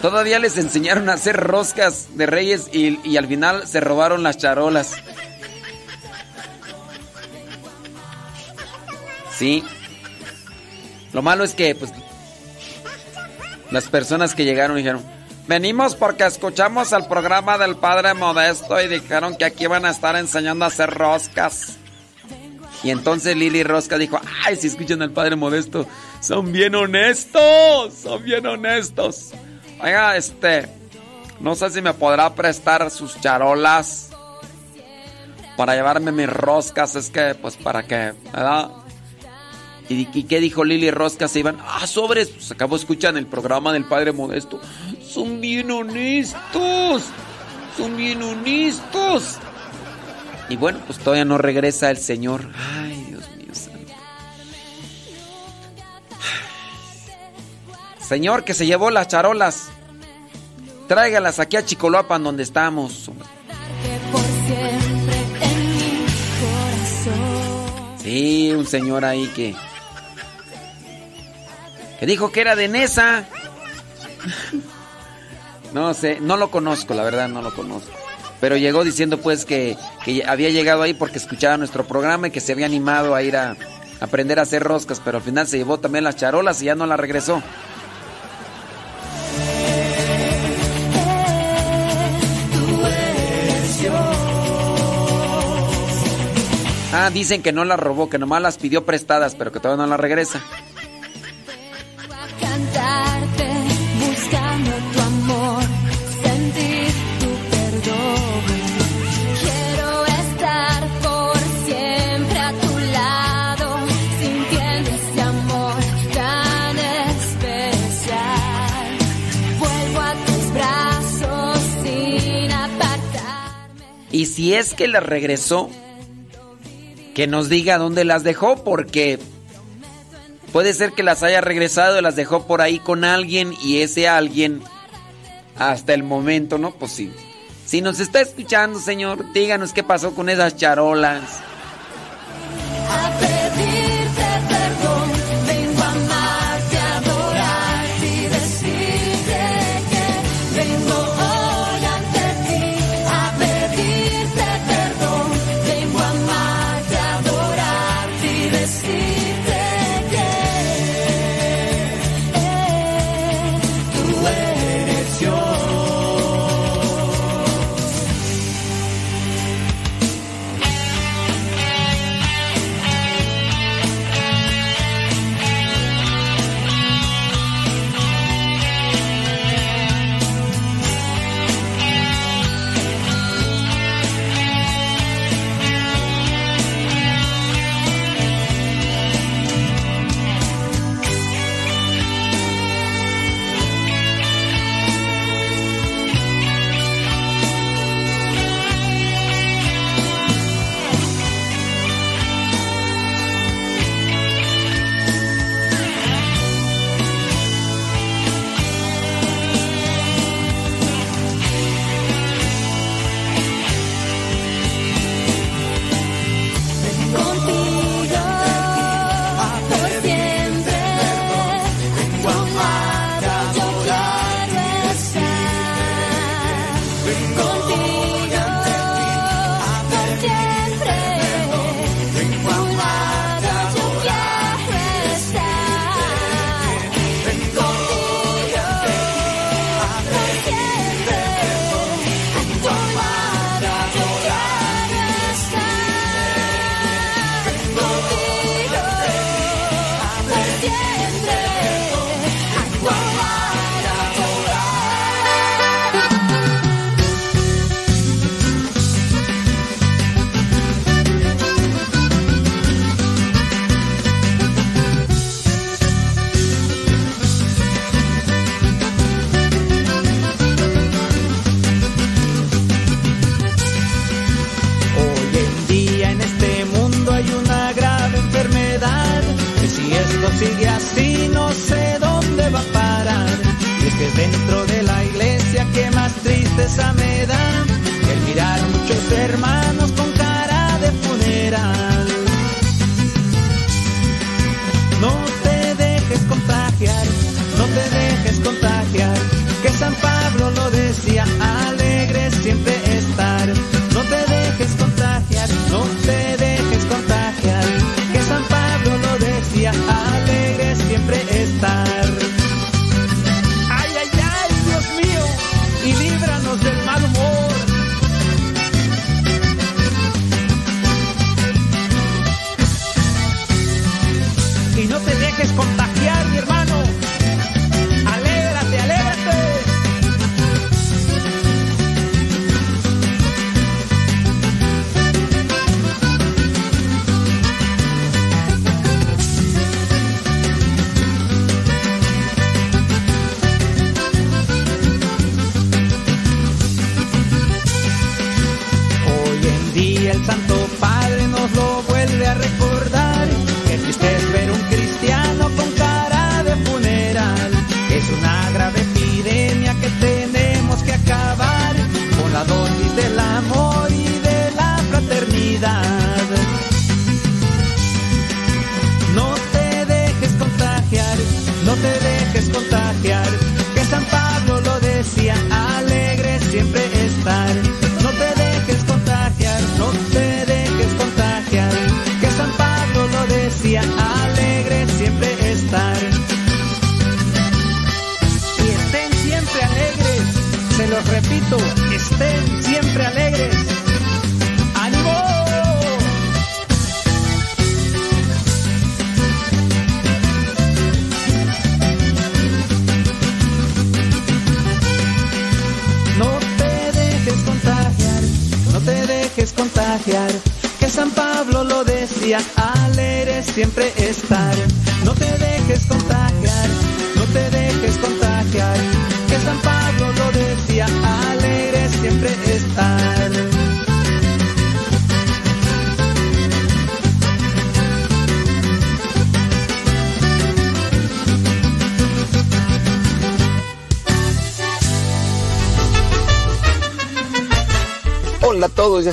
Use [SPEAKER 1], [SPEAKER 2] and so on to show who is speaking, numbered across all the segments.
[SPEAKER 1] Todavía les enseñaron a hacer roscas de reyes y, al final se robaron las charolas. Sí. Lo malo es que, pues, las personas que llegaron dijeron, venimos porque escuchamos el programa del Padre Modesto y dijeron que aquí van a estar enseñando a hacer roscas. Y entonces Lili Rosca dijo, ay, si escuchan al Padre Modesto, son bien honestos, son bien honestos. Oiga, este, no sé si me podrá prestar sus charolas para llevarme mis roscas, es que, pues, para que, ¿verdad? ¿Y, qué dijo Lili Rosca? Se iban, ah, sobres, pues acabo de escuchar el programa del Padre Modesto. Son bien honestos, son bien honestos. Y bueno, pues todavía no regresa el Señor. Ay, Señor, que se llevó las charolas. Tráigalas aquí a Chicoloapan donde estamos. Sí, un señor ahí que que dijo que era de Nesa. No sé, no lo conozco, la verdad no lo conozco. Pero llegó diciendo pues que, había llegado ahí porque escuchaba nuestro programa y que se había animado a ir a, aprender a hacer roscas, pero al final se llevó también las charolas y ya no la regresó. Ah, dicen que no las robó, que nomás las pidió prestadas, pero que todavía no las regresa. buscando tu amor, sentir tu perdón. Quiero estar por siempre a tu lado, sintiendo ese amor tan especial. Vuelvo a tus brazos sin apartarme. Y si es que la regresó, que nos diga dónde las dejó, porque Puede ser que las haya regresado y las dejó por ahí con alguien y ese alguien hasta el momento, ¿no? Pues sí. Si nos está escuchando, Señor, díganos qué pasó con esas charolas.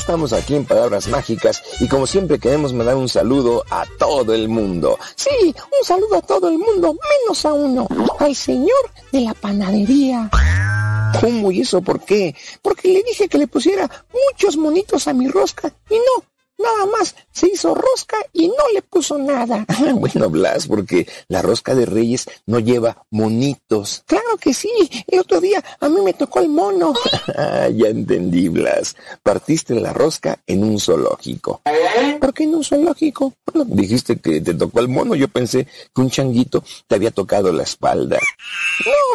[SPEAKER 2] Estamos aquí en Palabras Mágicas y como siempre queremos mandar un saludo a todo el mundo.
[SPEAKER 3] Sí, un saludo a todo el mundo, menos a uno, al señor de la panadería.
[SPEAKER 2] ¿Cómo y eso por qué?
[SPEAKER 3] Porque le dije que le pusiera muchos monitos a mi rosca y no, Nada más se hizo rosca y no le puso nada.
[SPEAKER 2] bueno, Blas, porque la rosca de Reyes no lleva monitos.
[SPEAKER 3] Claro que sí. El otro día a mí me tocó el mono.
[SPEAKER 2] Ah, ya entendí, Blas. Partiste la rosca en un zoológico.
[SPEAKER 3] ¿Por qué en un zoológico?
[SPEAKER 2] Bueno, dijiste que te tocó el mono. Yo pensé que un changuito te había tocado la espalda.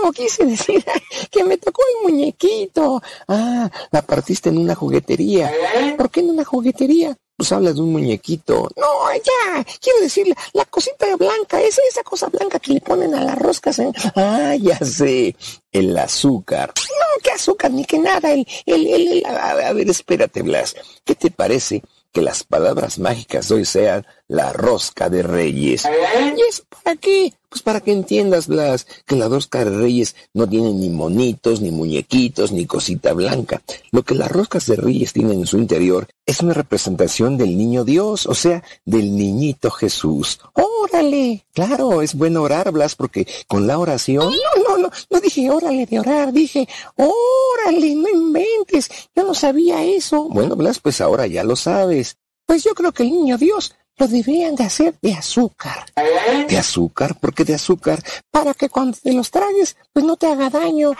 [SPEAKER 3] No, quise decir que me tocó el muñequito.
[SPEAKER 2] Ah, la partiste en una juguetería.
[SPEAKER 3] ¿Por qué en una juguetería?
[SPEAKER 2] Pues habla de un muñequito.
[SPEAKER 3] No, ya, quiero decir, la, cosita blanca, esa, cosa blanca que le ponen a las roscas. ¿eh?
[SPEAKER 2] Ah, ya sé, el azúcar.
[SPEAKER 3] No, qué azúcar, ni que nada, el, el, el,
[SPEAKER 2] a, ver, espérate, Blas, ¿qué te parece que las palabras mágicas hoy sean la rosca de reyes?
[SPEAKER 3] ¿Y eso para qué?
[SPEAKER 2] Pues para que entiendas, Blas, que la rosca de reyes no tiene ni monitos, ni muñequitos, ni cosita blanca. Lo que las roscas de reyes tienen en su interior es una representación del niño Dios, o sea, del niñito Jesús.
[SPEAKER 3] ¡Órale!
[SPEAKER 2] Claro, es bueno orar, Blas, porque con la oración...
[SPEAKER 3] No, no, no, no dije órale de orar, dije órale, no inventes, yo no sabía eso.
[SPEAKER 2] Bueno, Blas, pues ahora ya lo sabes.
[SPEAKER 3] Pues yo creo que el niño Dios lo deberían de hacer de azúcar.
[SPEAKER 2] ¿De azúcar? ¿Por qué de azúcar?
[SPEAKER 3] Para que cuando te los tragues, pues no te haga daño.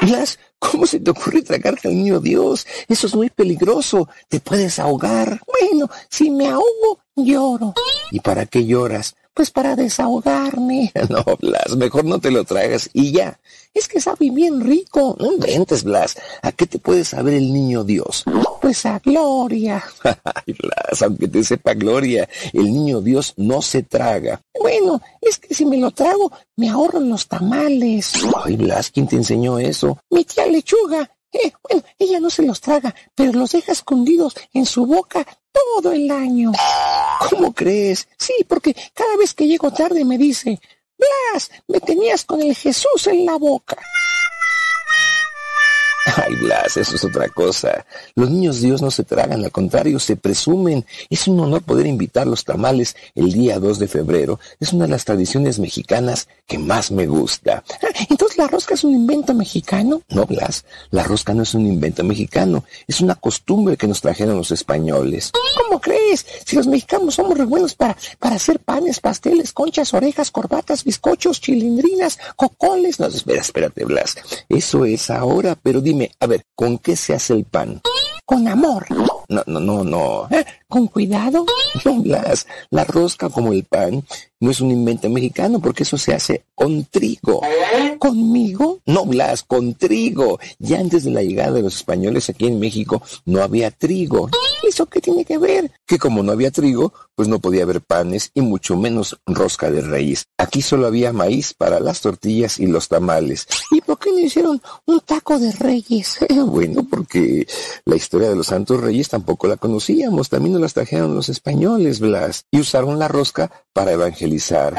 [SPEAKER 2] Blas, ¿cómo se te ocurre tragarte al niño Dios? Eso es muy peligroso. Te puedes ahogar.
[SPEAKER 3] Bueno, si me ahogo, lloro.
[SPEAKER 2] ¿Y para qué lloras?
[SPEAKER 3] Pues para desahogarme.
[SPEAKER 2] No, Blas, mejor no te lo tragas y ya.
[SPEAKER 3] Es que sabe bien rico.
[SPEAKER 2] No inventes, Blas. ¿A qué te puede saber el niño Dios?
[SPEAKER 3] Pues a gloria.
[SPEAKER 2] Ay, Blas, aunque te sepa gloria, el niño Dios no se traga.
[SPEAKER 3] Bueno, es que si me lo trago, me ahorro los tamales.
[SPEAKER 2] Ay, Blas, ¿quién te enseñó eso?
[SPEAKER 3] Mi tía Lechuga. Eh, bueno, ella no se los traga, pero los deja escondidos en su boca todo el año.
[SPEAKER 2] ¿Cómo crees?
[SPEAKER 3] Sí, porque cada vez que llego tarde me dice, Blas, me tenías con el Jesús en la boca.
[SPEAKER 2] Ay, Blas, eso es otra cosa. Los niños Dios no se tragan, al contrario, se presumen. Es un honor poder invitar los tamales el día 2 de febrero. Es una de las tradiciones mexicanas que más me gusta.
[SPEAKER 3] Ah, Entonces, ¿la rosca es un invento mexicano?
[SPEAKER 2] No, Blas, la rosca no es un invento mexicano. Es una costumbre que nos trajeron los españoles.
[SPEAKER 3] ¿Cómo crees? Si los mexicanos somos re buenos para, para hacer panes, pasteles, conchas, orejas, corbatas, bizcochos, chilindrinas, cocoles.
[SPEAKER 2] No, espera, espérate, Blas. Eso es ahora, pero dime, a ver, ¿con qué se hace el pan?
[SPEAKER 3] Con amor.
[SPEAKER 2] No, no, no, no.
[SPEAKER 3] ¿Eh? ¿Con cuidado?
[SPEAKER 2] No, Blas, la rosca como el pan no es un invento mexicano porque eso se hace con trigo.
[SPEAKER 3] ¿Conmigo?
[SPEAKER 2] No, Blas, con trigo. Ya antes de la llegada de los españoles aquí en México no había trigo.
[SPEAKER 3] ¿Eso qué tiene que ver?
[SPEAKER 2] Que como no había trigo, pues no podía haber panes y mucho menos rosca de reyes. Aquí solo había maíz para las tortillas y los tamales.
[SPEAKER 3] ¿Y por qué no hicieron un taco de reyes?
[SPEAKER 2] bueno, porque la historia de los santos reyes tampoco la conocíamos. También las trajeron los españoles, Blas. Y usaron la rosca para evangelizar.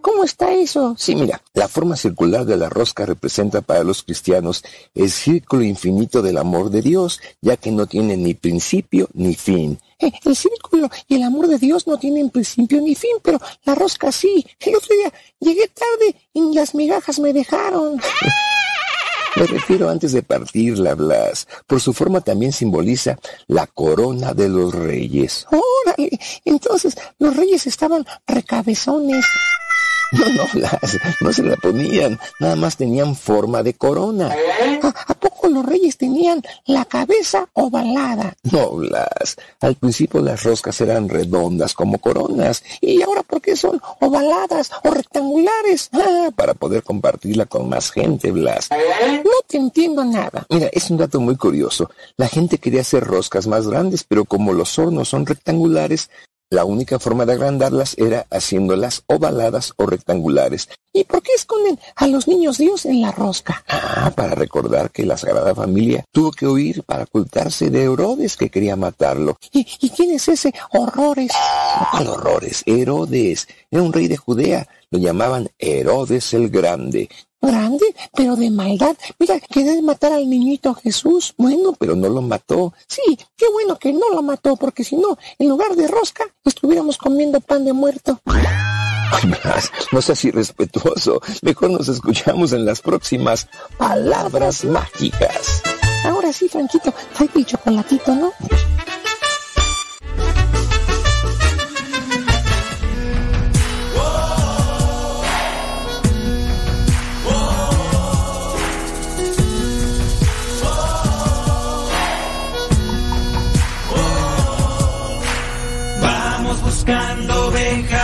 [SPEAKER 3] ¿Cómo está eso?
[SPEAKER 2] Sí, mira, la forma circular de la rosca representa para los cristianos el círculo infinito del amor de Dios, ya que no tiene ni principio ni fin.
[SPEAKER 3] Eh, el círculo y el amor de Dios no tienen principio ni fin, pero la rosca sí. El otro día las migajas me dejaron.
[SPEAKER 2] Me refiero antes de partirla, Blas. Por su forma también simboliza la corona de los reyes.
[SPEAKER 3] Órale, entonces los reyes estaban recabezones.
[SPEAKER 2] No, no, Blas, no se la ponían, nada más tenían forma de corona.
[SPEAKER 3] ¿A, poco los reyes tenían la cabeza ovalada?
[SPEAKER 2] No, Blas, al principio las roscas eran redondas como coronas.
[SPEAKER 3] ¿Y ahora por qué son ovaladas o rectangulares?
[SPEAKER 2] Ah, para poder compartirla con más gente, Blas.
[SPEAKER 3] No te entiendo nada.
[SPEAKER 2] Mira, es un dato muy curioso. La gente quería hacer roscas más grandes, pero como los hornos son rectangulares, la única forma de agrandarlas era haciéndolas ovaladas o rectangulares.
[SPEAKER 3] ¿Y por qué esconden a los niños Dios en la rosca?
[SPEAKER 2] Ah, para recordar que la Sagrada Familia tuvo que huir para ocultarse de Herodes que quería matarlo.
[SPEAKER 3] ¿Y, quién es ese Horrores?
[SPEAKER 2] ¿Cuál Horrores? Herodes. Era un rey de Judea. Lo llamaban Herodes el Grande
[SPEAKER 3] grande, pero de maldad. Mira, quería matar al niñito Jesús.
[SPEAKER 2] Bueno, pero no lo mató.
[SPEAKER 3] Sí, qué bueno que no lo mató, porque si no, en lugar de rosca, estuviéramos comiendo pan de muerto.
[SPEAKER 2] no seas irrespetuoso. Mejor nos escuchamos en las próximas palabras mágicas.
[SPEAKER 3] Ahora sí, Franquito, trae el chocolatito, ¿no?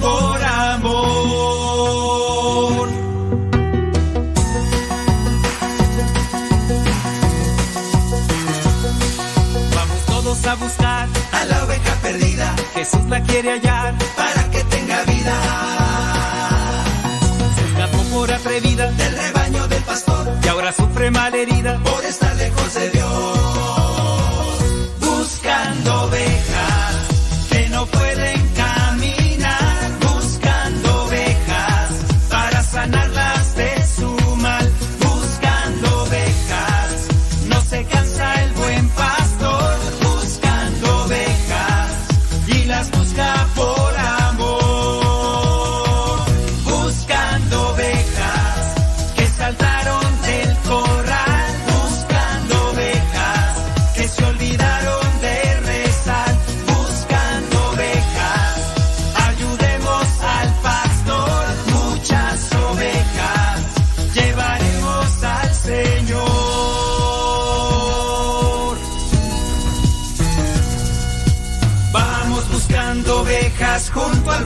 [SPEAKER 4] por amor. Vamos todos a buscar
[SPEAKER 5] a la oveja perdida.
[SPEAKER 4] Jesús la quiere hallar
[SPEAKER 5] para que tenga vida.
[SPEAKER 4] Se escapó por atrevida
[SPEAKER 5] del rebaño del pastor
[SPEAKER 4] y ahora sufre mal herida
[SPEAKER 5] por estar lejos de Dios.
[SPEAKER 4] Buscando ovejas que no pueden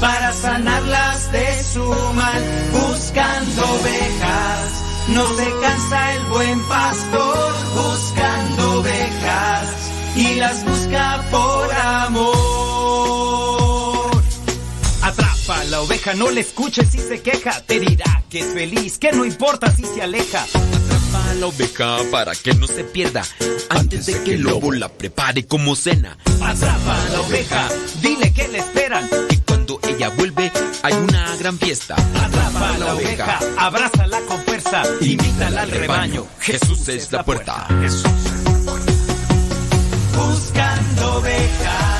[SPEAKER 4] para sanarlas de su mal, buscando ovejas. No se cansa el buen pastor buscando ovejas y las busca por amor. Atrapa la oveja, no le escuches si se queja, te dirá que es feliz, que no importa si se aleja
[SPEAKER 6] a la oveja para que no se pierda antes de que el lobo la prepare como cena.
[SPEAKER 4] Atrapa a la oveja, dile que le esperan
[SPEAKER 6] ella vuelve hay una gran fiesta.
[SPEAKER 4] Atrapa a la oveja, abrázala con fuerza, invítala al rebaño.
[SPEAKER 6] Jesús es la puerta.
[SPEAKER 4] Jesús. Buscando ovejas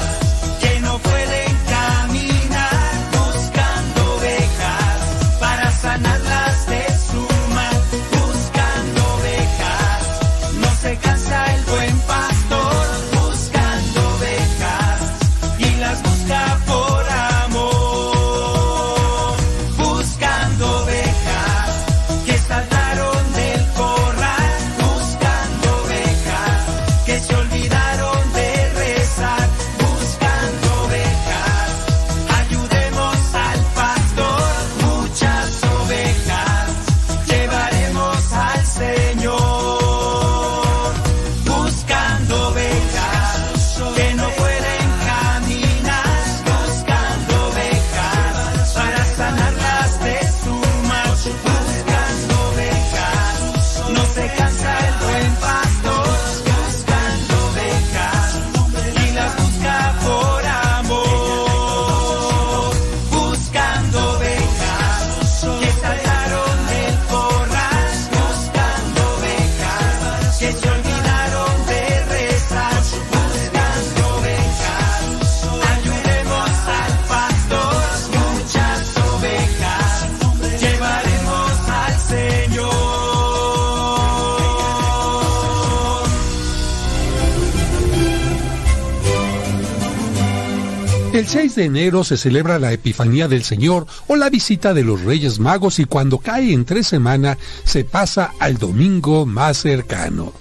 [SPEAKER 4] de
[SPEAKER 7] enero se celebra la Epifanía del Señor o la visita de los Reyes Magos y cuando cae en tres semanas se pasa al domingo más cercano.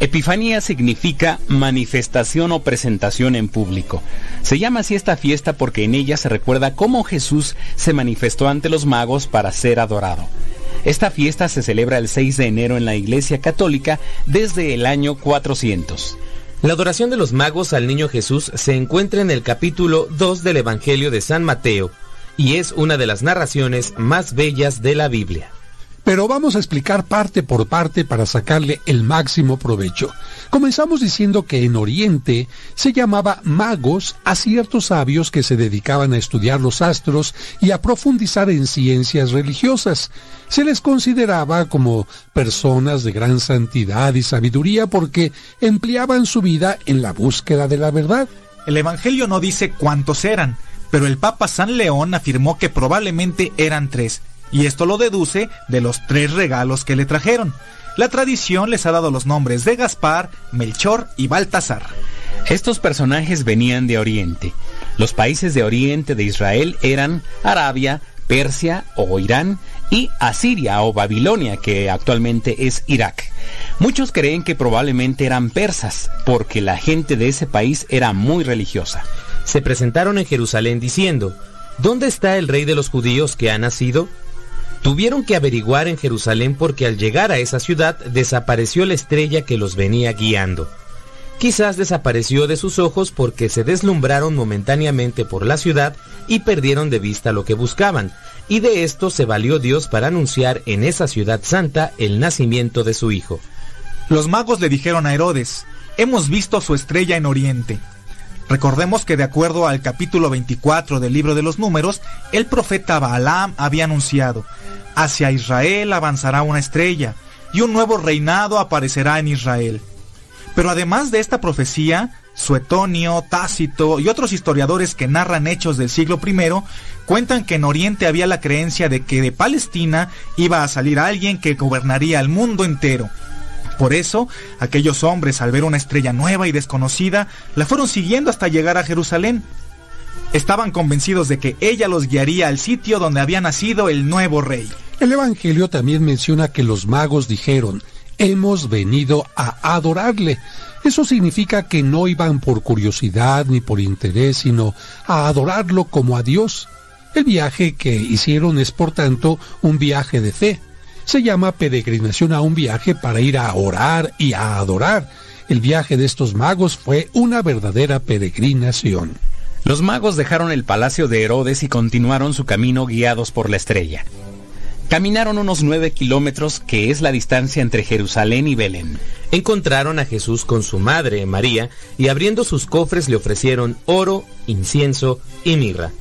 [SPEAKER 8] Epifanía significa manifestación o presentación en público. Se llama así esta fiesta porque en ella se recuerda cómo Jesús se manifestó ante los magos para ser adorado. Esta fiesta se celebra el 6 de enero en la Iglesia Católica desde el año 400.
[SPEAKER 9] La adoración de los magos al niño Jesús se encuentra en el capítulo 2 del Evangelio de San Mateo y es una de las narraciones más bellas de la Biblia
[SPEAKER 7] pero vamos a explicar parte por parte para sacarle el máximo provecho. Comenzamos diciendo que en Oriente se llamaba magos a ciertos sabios que se dedicaban a estudiar los astros y a profundizar en ciencias religiosas. Se les consideraba como personas de gran santidad y sabiduría porque empleaban su vida en la búsqueda de la verdad.
[SPEAKER 10] El Evangelio no dice cuántos eran, pero el Papa San León afirmó que probablemente eran tres y esto lo deduce de los tres regalos que le trajeron. La tradición les ha dado los nombres de Gaspar, Melchor y Baltasar.
[SPEAKER 8] Estos personajes venían de Oriente. Los países de Oriente de Israel eran Arabia, Persia o Irán y Asiria o Babilonia, que actualmente es Irak. Muchos creen que probablemente eran persas, porque la gente de ese país era muy religiosa.
[SPEAKER 9] Se presentaron en Jerusalén diciendo, ¿Dónde está el rey de los judíos que ha nacido? Tuvieron que averiguar en Jerusalén porque al llegar a esa ciudad desapareció la estrella que los venía guiando. Quizás desapareció de sus ojos porque se deslumbraron momentáneamente por la ciudad y perdieron de vista lo que buscaban, y de esto se valió Dios para anunciar en esa ciudad santa el nacimiento de su hijo.
[SPEAKER 10] Los magos le dijeron a Herodes, hemos visto su estrella en Oriente. Recordemos que de acuerdo al capítulo 24 del libro de los números, el profeta Balaam había anunciado, hacia Israel avanzará una estrella, y un nuevo reinado aparecerá en Israel. Pero además de esta profecía, Suetonio, Tácito y otros historiadores que narran hechos del siglo I cuentan que en Oriente había la creencia de que de Palestina iba a salir alguien que gobernaría el mundo entero. Por eso, aquellos hombres al ver una estrella nueva y desconocida, la fueron siguiendo hasta llegar a Jerusalén. Estaban convencidos de que ella los guiaría al sitio donde había nacido el nuevo rey.
[SPEAKER 7] El Evangelio también menciona que los magos dijeron, hemos venido a adorarle. Eso significa que no iban por curiosidad ni por interés, sino a adorarlo como a Dios. El viaje que hicieron es, por tanto, un viaje de fe. Se llama peregrinación a un viaje para ir a orar y a adorar. El viaje de estos magos fue una verdadera peregrinación.
[SPEAKER 8] Los magos dejaron el palacio de Herodes y continuaron su camino guiados por la estrella. Caminaron unos nueve kilómetros, que es la distancia entre Jerusalén y Belén.
[SPEAKER 9] Encontraron a Jesús con su madre, María, y abriendo sus cofres le ofrecieron oro, incienso y mirra.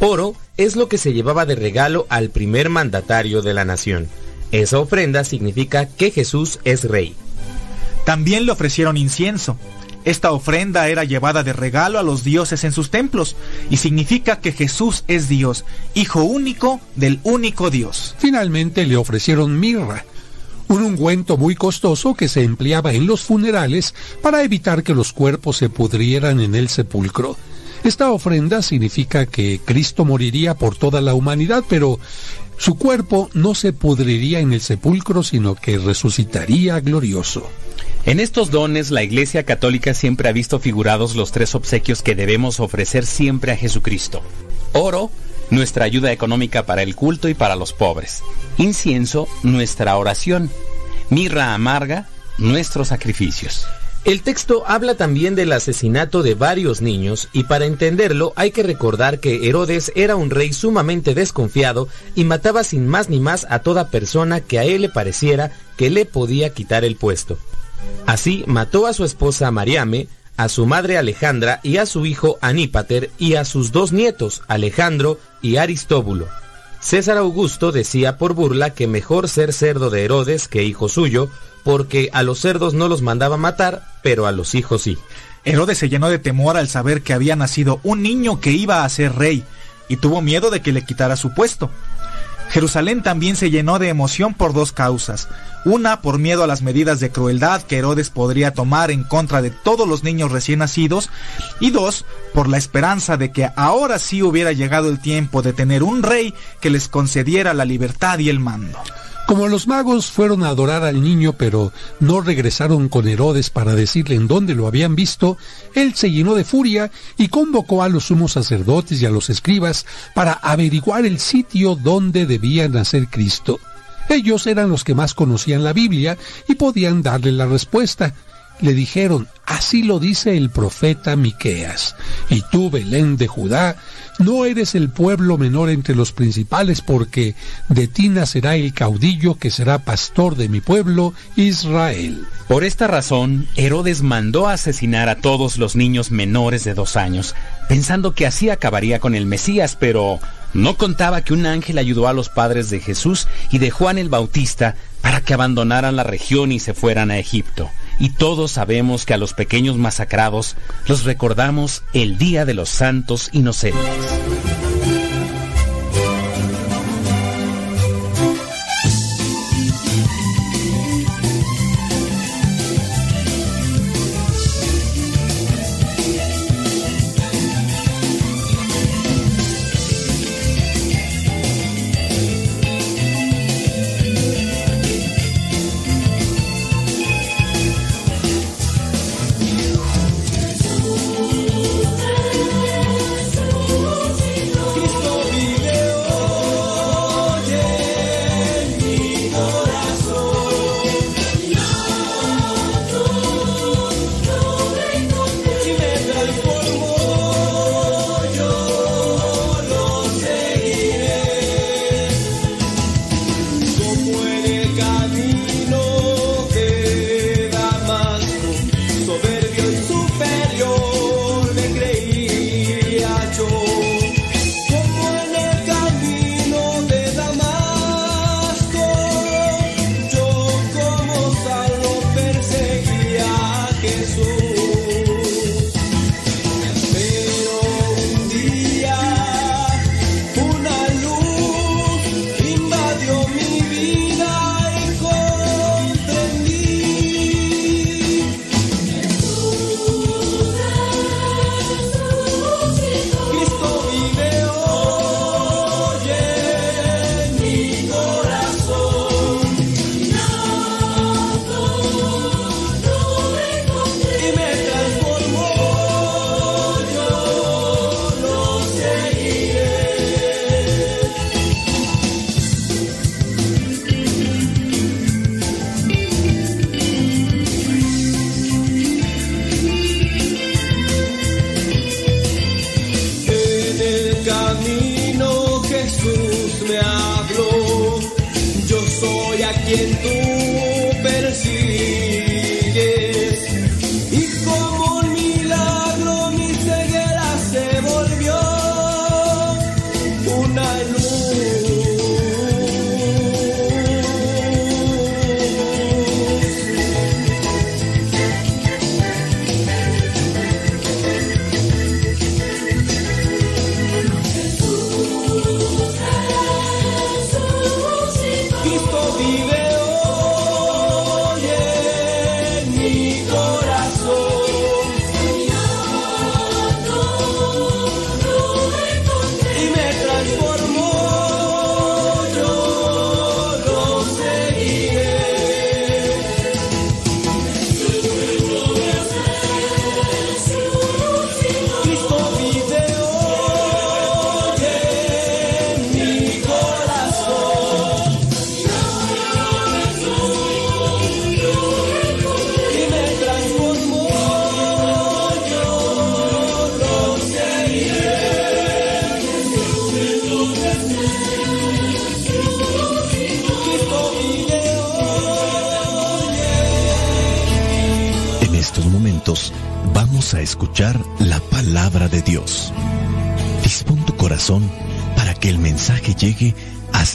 [SPEAKER 9] Oro es lo que se llevaba de regalo al primer mandatario de la nación. Esa ofrenda significa que Jesús es rey.
[SPEAKER 10] También le ofrecieron incienso. Esta ofrenda era llevada de regalo a los dioses en sus templos y significa que Jesús es Dios, hijo único del único Dios.
[SPEAKER 7] Finalmente le ofrecieron mirra, un ungüento muy costoso que se empleaba en los funerales para evitar que los cuerpos se pudrieran en el sepulcro. Esta ofrenda significa que Cristo moriría por toda la humanidad, pero su cuerpo no se pudriría en el sepulcro, sino que resucitaría glorioso.
[SPEAKER 8] En estos dones la Iglesia Católica siempre ha visto figurados los tres obsequios que debemos ofrecer siempre a Jesucristo. Oro, nuestra ayuda económica para el culto y para los pobres. Incienso, nuestra oración. Mirra amarga, nuestros sacrificios.
[SPEAKER 9] El texto habla también del asesinato de varios niños y para entenderlo hay que recordar que Herodes era un rey sumamente desconfiado y mataba sin más ni más a toda persona que a él le pareciera que le podía quitar el puesto. Así mató a su esposa Mariame, a su madre Alejandra y a su hijo Anípater y a sus dos nietos Alejandro y Aristóbulo. César Augusto decía por burla que mejor ser cerdo de Herodes que hijo suyo, porque a los cerdos no los mandaba matar, pero a los hijos sí.
[SPEAKER 10] Herodes se llenó de temor al saber que había nacido un niño que iba a ser rey, y tuvo miedo de que le quitara su puesto. Jerusalén también se llenó de emoción por dos causas. Una, por miedo a las medidas de crueldad que Herodes podría tomar en contra de todos los niños recién nacidos. Y dos, por la esperanza de que ahora sí hubiera llegado el tiempo de tener un rey que les concediera la libertad y el mando.
[SPEAKER 7] Como los magos fueron a adorar al niño pero no regresaron con Herodes para decirle en dónde lo habían visto, él se llenó de furia y convocó a los sumos sacerdotes y a los escribas para averiguar el sitio donde debía nacer Cristo. Ellos eran los que más conocían la Biblia y podían darle la respuesta. Le dijeron, así lo dice el profeta Miqueas. Y tú, Belén de Judá, no eres el pueblo menor entre los principales, porque de ti nacerá el caudillo que será pastor de mi pueblo, Israel.
[SPEAKER 11] Por esta razón, Herodes mandó asesinar a todos los niños menores de dos años, pensando que así acabaría con el Mesías, pero no contaba que un ángel ayudó a los padres de Jesús y de Juan el Bautista para que abandonaran la región y se fueran a Egipto. Y todos sabemos que a los pequeños masacrados los recordamos el Día de los Santos Inocentes.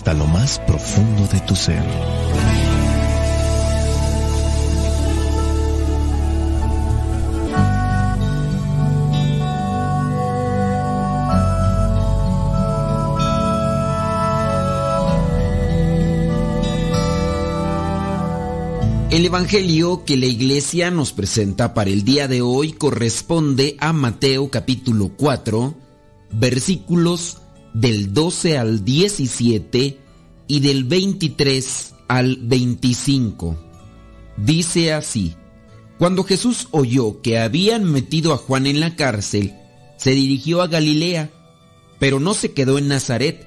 [SPEAKER 12] hasta lo más profundo de tu ser.
[SPEAKER 1] El Evangelio que la iglesia nos presenta para el día de hoy corresponde a Mateo capítulo 4, versículos del 12 al 17 y del 23 al 25. Dice así, cuando Jesús oyó que habían metido a Juan en la cárcel, se dirigió a Galilea, pero no se quedó en Nazaret,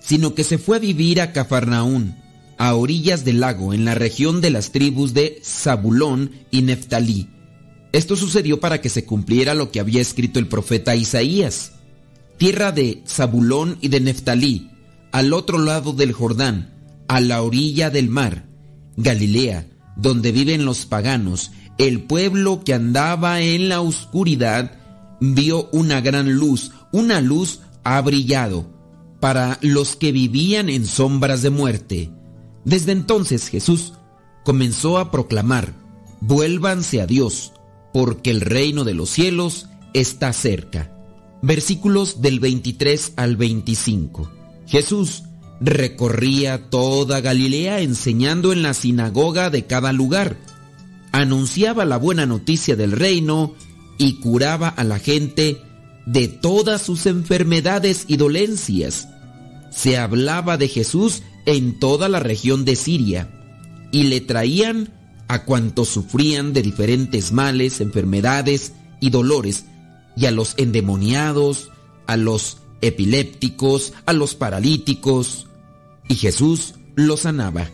[SPEAKER 1] sino que se fue a vivir a Cafarnaún a orillas del lago, en la región de las tribus de Zabulón y Neftalí. Esto sucedió para que se cumpliera lo que había escrito el profeta Isaías. Tierra de Zabulón y de Neftalí, al otro lado del Jordán, a la orilla del mar, Galilea, donde viven los paganos, el pueblo que andaba en la oscuridad, vio una gran luz, una luz ha brillado para los que vivían en sombras de muerte desde entonces Jesús comenzó a proclamar, vuélvanse a Dios, porque el reino de los cielos está cerca. Versículos del 23 al 25. Jesús recorría toda Galilea enseñando en la sinagoga de cada lugar, anunciaba la buena noticia del reino y curaba a la gente de todas sus enfermedades y dolencias. Se hablaba de Jesús en toda la región de Siria y le traían a cuantos sufrían de diferentes males, enfermedades y dolores, y a los endemoniados, a los epilépticos, a los paralíticos, y Jesús los sanaba.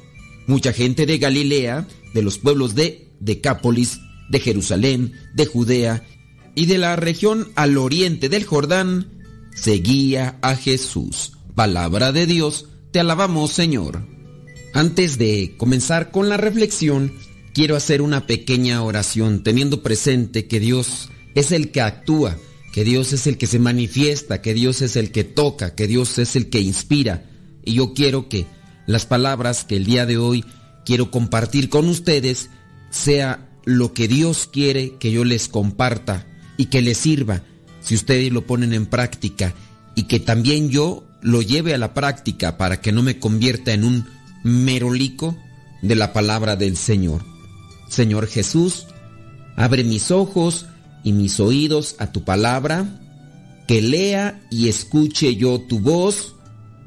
[SPEAKER 1] Mucha gente de Galilea, de los pueblos de Decápolis, de Jerusalén, de Judea y de la región al oriente del Jordán, seguía a Jesús. Palabra de Dios, te alabamos, Señor. Antes de comenzar con la reflexión, quiero hacer una pequeña oración teniendo presente que Dios es el que actúa, que Dios es el que se manifiesta, que Dios es el que toca, que Dios es el que inspira. Y yo quiero que las palabras que el día de hoy quiero compartir con ustedes sea lo que Dios quiere que yo les comparta y que les sirva si ustedes lo ponen en práctica y que también yo lo lleve a la práctica para que no me convierta en un merolico de la palabra del Señor. Señor Jesús, abre mis ojos y mis oídos a tu palabra, que lea y escuche yo tu voz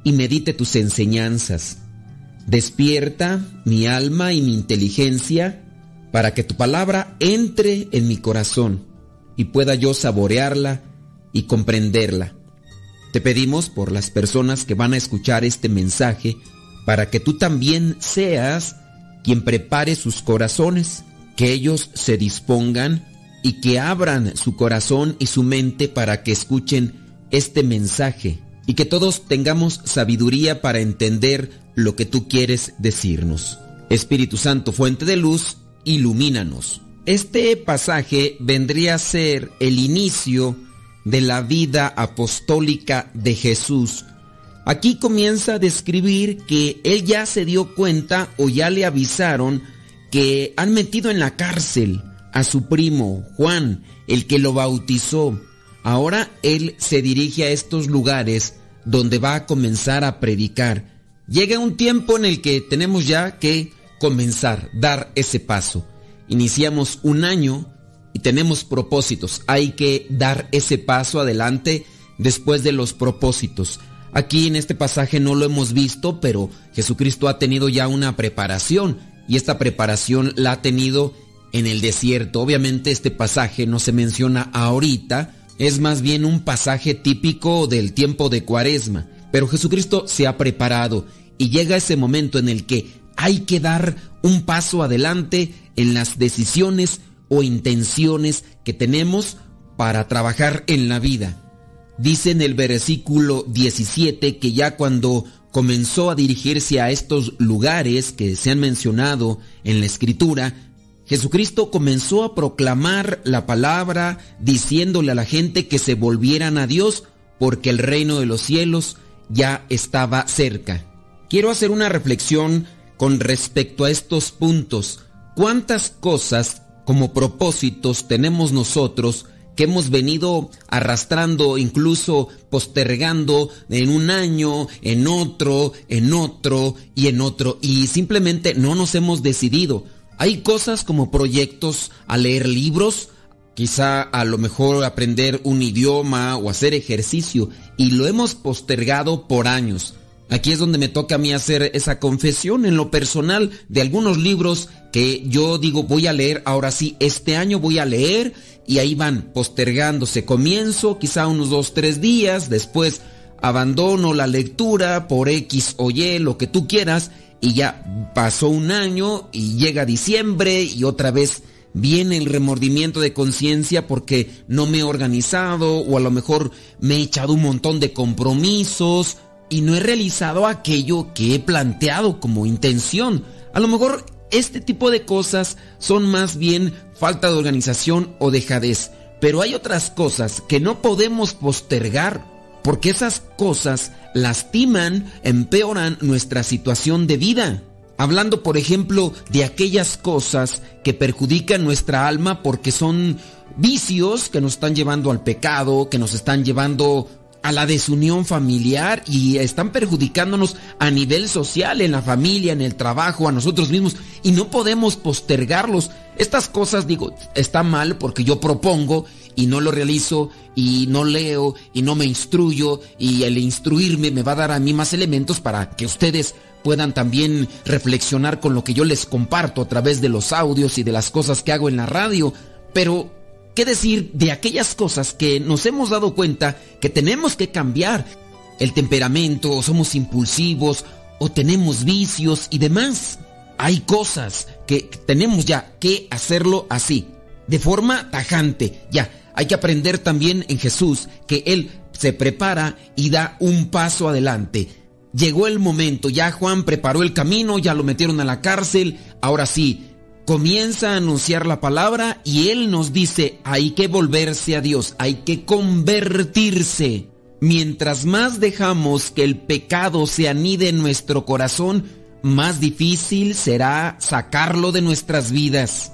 [SPEAKER 1] y medite tus enseñanzas. Despierta mi alma y mi inteligencia para que tu palabra entre en mi corazón y pueda yo saborearla y comprenderla. Te pedimos por las personas que van a escuchar este mensaje para que tú también seas quien prepare sus corazones, que ellos se dispongan y que abran su corazón y su mente para que escuchen este mensaje y que todos tengamos sabiduría para entender lo que tú quieres decirnos. Espíritu Santo, fuente de luz, ilumínanos. Este pasaje vendría a ser el inicio de la vida apostólica de Jesús. Aquí comienza a describir que él ya se dio cuenta o ya le avisaron que han metido en la cárcel a su primo Juan, el que lo bautizó. Ahora él se dirige a estos lugares donde va a comenzar a predicar. Llega un tiempo en el que tenemos ya que comenzar, dar ese paso. Iniciamos un año y tenemos propósitos. Hay que dar ese paso adelante después de los propósitos. Aquí en este pasaje no lo hemos visto, pero Jesucristo ha tenido ya una preparación y esta preparación la ha tenido en el desierto. Obviamente este pasaje no se menciona ahorita, es más bien un pasaje típico del tiempo de Cuaresma, pero Jesucristo se ha preparado y llega ese momento en el que hay que dar un paso adelante en las decisiones o intenciones que tenemos para trabajar en la vida. Dice en el versículo 17 que ya cuando comenzó a dirigirse a estos lugares que se han mencionado en la escritura, Jesucristo comenzó a proclamar la palabra diciéndole a la gente que se volvieran a Dios porque el reino de los cielos ya estaba cerca. Quiero hacer una reflexión con respecto a estos puntos. ¿Cuántas cosas como propósitos tenemos nosotros que hemos venido arrastrando, incluso postergando en un año, en otro, en otro y en otro, y simplemente no nos hemos decidido. Hay cosas como proyectos a leer libros, quizá a lo mejor aprender un idioma o hacer ejercicio y lo hemos postergado por años. Aquí es donde me toca a mí hacer esa confesión en lo personal de algunos libros que yo digo voy a leer, ahora sí, este año voy a leer y ahí van postergándose. Comienzo quizá unos dos, tres días, después abandono la lectura por X o Y, lo que tú quieras, y ya pasó un año y llega diciembre y otra vez viene el remordimiento de conciencia porque no me he organizado o a lo mejor me he echado un montón de compromisos y no he realizado aquello que he planteado como intención. A lo mejor este tipo de cosas son más bien falta de organización o dejadez, pero hay otras cosas que no podemos postergar porque esas cosas lastiman, empeoran nuestra situación de vida. Hablando, por ejemplo, de aquellas cosas que perjudican nuestra alma porque son vicios que nos están llevando al pecado, que nos están llevando a la desunión familiar y están perjudicándonos a nivel social, en la familia, en el trabajo, a nosotros mismos y no podemos postergarlos. Estas cosas, digo, está mal porque yo propongo y no lo realizo y no leo y no me instruyo y el instruirme me va a dar a mí más elementos para que ustedes puedan también reflexionar con lo que yo les comparto a través de los audios y de las cosas que hago en la radio. Pero, ¿qué decir de aquellas cosas que nos hemos dado cuenta que tenemos que cambiar? El temperamento, o somos impulsivos, o tenemos vicios y demás. Hay cosas que tenemos ya que hacerlo así, de forma tajante, ya hay que aprender también en Jesús que Él se prepara y da un paso adelante. Llegó el momento, ya Juan preparó el camino, ya lo metieron a la cárcel, ahora sí, comienza a anunciar la palabra y Él nos dice, hay que volverse a Dios, hay que convertirse. Mientras más dejamos que el pecado se anide en nuestro corazón, más difícil será sacarlo de nuestras vidas.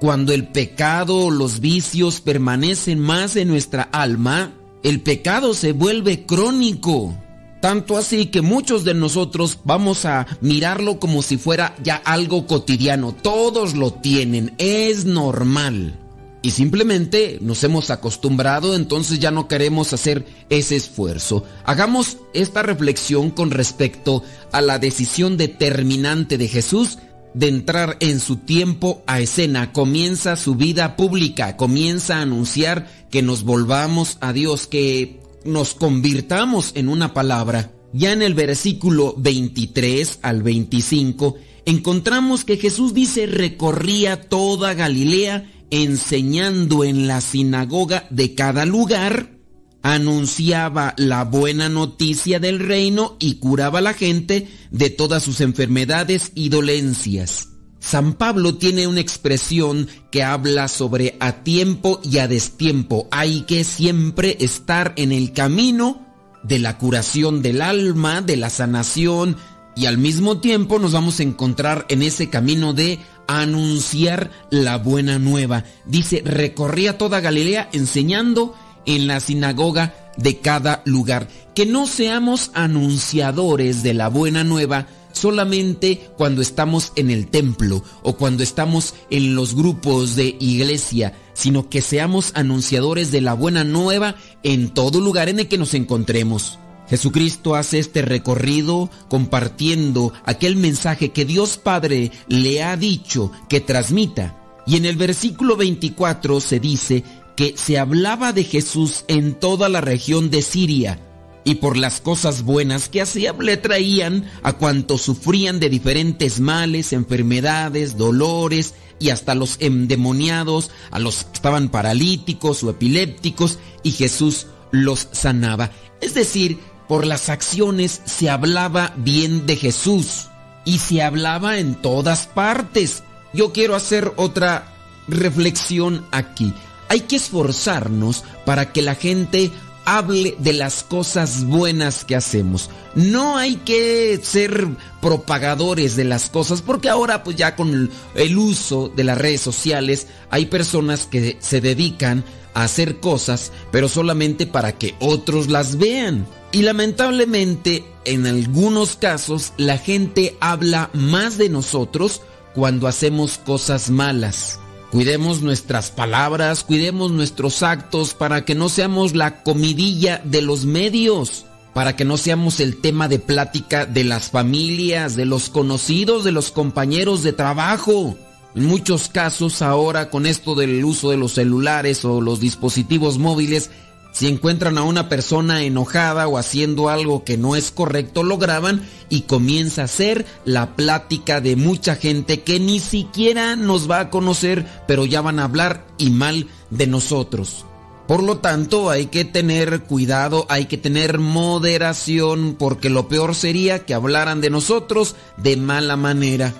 [SPEAKER 1] Cuando el pecado o los vicios permanecen más en nuestra alma, el pecado se vuelve crónico. Tanto así que muchos de nosotros vamos a mirarlo como si fuera ya algo cotidiano. Todos lo tienen, es normal. Y simplemente nos hemos acostumbrado, entonces ya no queremos hacer ese esfuerzo. Hagamos esta reflexión con respecto a la decisión determinante de Jesús de entrar en su tiempo a escena, comienza su vida pública, comienza a anunciar que nos volvamos a Dios, que nos convirtamos en una palabra. Ya en el versículo 23 al 25 encontramos que Jesús dice recorría toda Galilea enseñando en la sinagoga de cada lugar anunciaba la buena noticia del reino y curaba a la gente de todas sus enfermedades y dolencias. San Pablo tiene una expresión que habla sobre a tiempo y a destiempo. Hay que siempre estar en el camino de la curación del alma, de la sanación, y al mismo tiempo nos vamos a encontrar en ese camino de anunciar la buena nueva. Dice, recorría toda Galilea enseñando en la sinagoga de cada lugar. Que no seamos anunciadores de la buena nueva solamente cuando estamos en el templo o cuando estamos en los grupos de iglesia, sino que seamos anunciadores de la buena nueva en todo lugar en el que nos encontremos. Jesucristo hace este recorrido compartiendo aquel mensaje que Dios Padre le ha dicho que transmita. Y en el versículo 24 se dice que se hablaba de Jesús en toda la región de Siria, y por las cosas buenas que hacía le traían a cuantos sufrían de diferentes males, enfermedades, dolores, y hasta los endemoniados, a los que estaban paralíticos o epilépticos, y Jesús los sanaba. Es decir, por las acciones se hablaba bien de Jesús, y se hablaba en todas partes. Yo quiero hacer otra reflexión aquí hay que esforzarnos para que la gente hable de las cosas buenas que hacemos. No hay que ser propagadores de las cosas, porque ahora pues ya con el uso de las redes sociales hay personas que se dedican a hacer cosas, pero solamente para que otros las vean. Y lamentablemente, en algunos casos, la gente habla más de nosotros cuando hacemos cosas malas. Cuidemos nuestras palabras, cuidemos nuestros actos para que no seamos la comidilla de los medios, para que no seamos el tema de plática de las familias, de los conocidos, de los compañeros de trabajo. En muchos casos ahora con esto del uso de los celulares o los dispositivos móviles, si encuentran a una persona enojada o haciendo algo que no es correcto, lo graban y comienza a ser la plática de mucha gente que ni siquiera nos va a conocer, pero ya van a hablar y mal de nosotros. Por lo tanto, hay que tener cuidado, hay que tener moderación, porque lo peor sería que hablaran de nosotros de mala manera.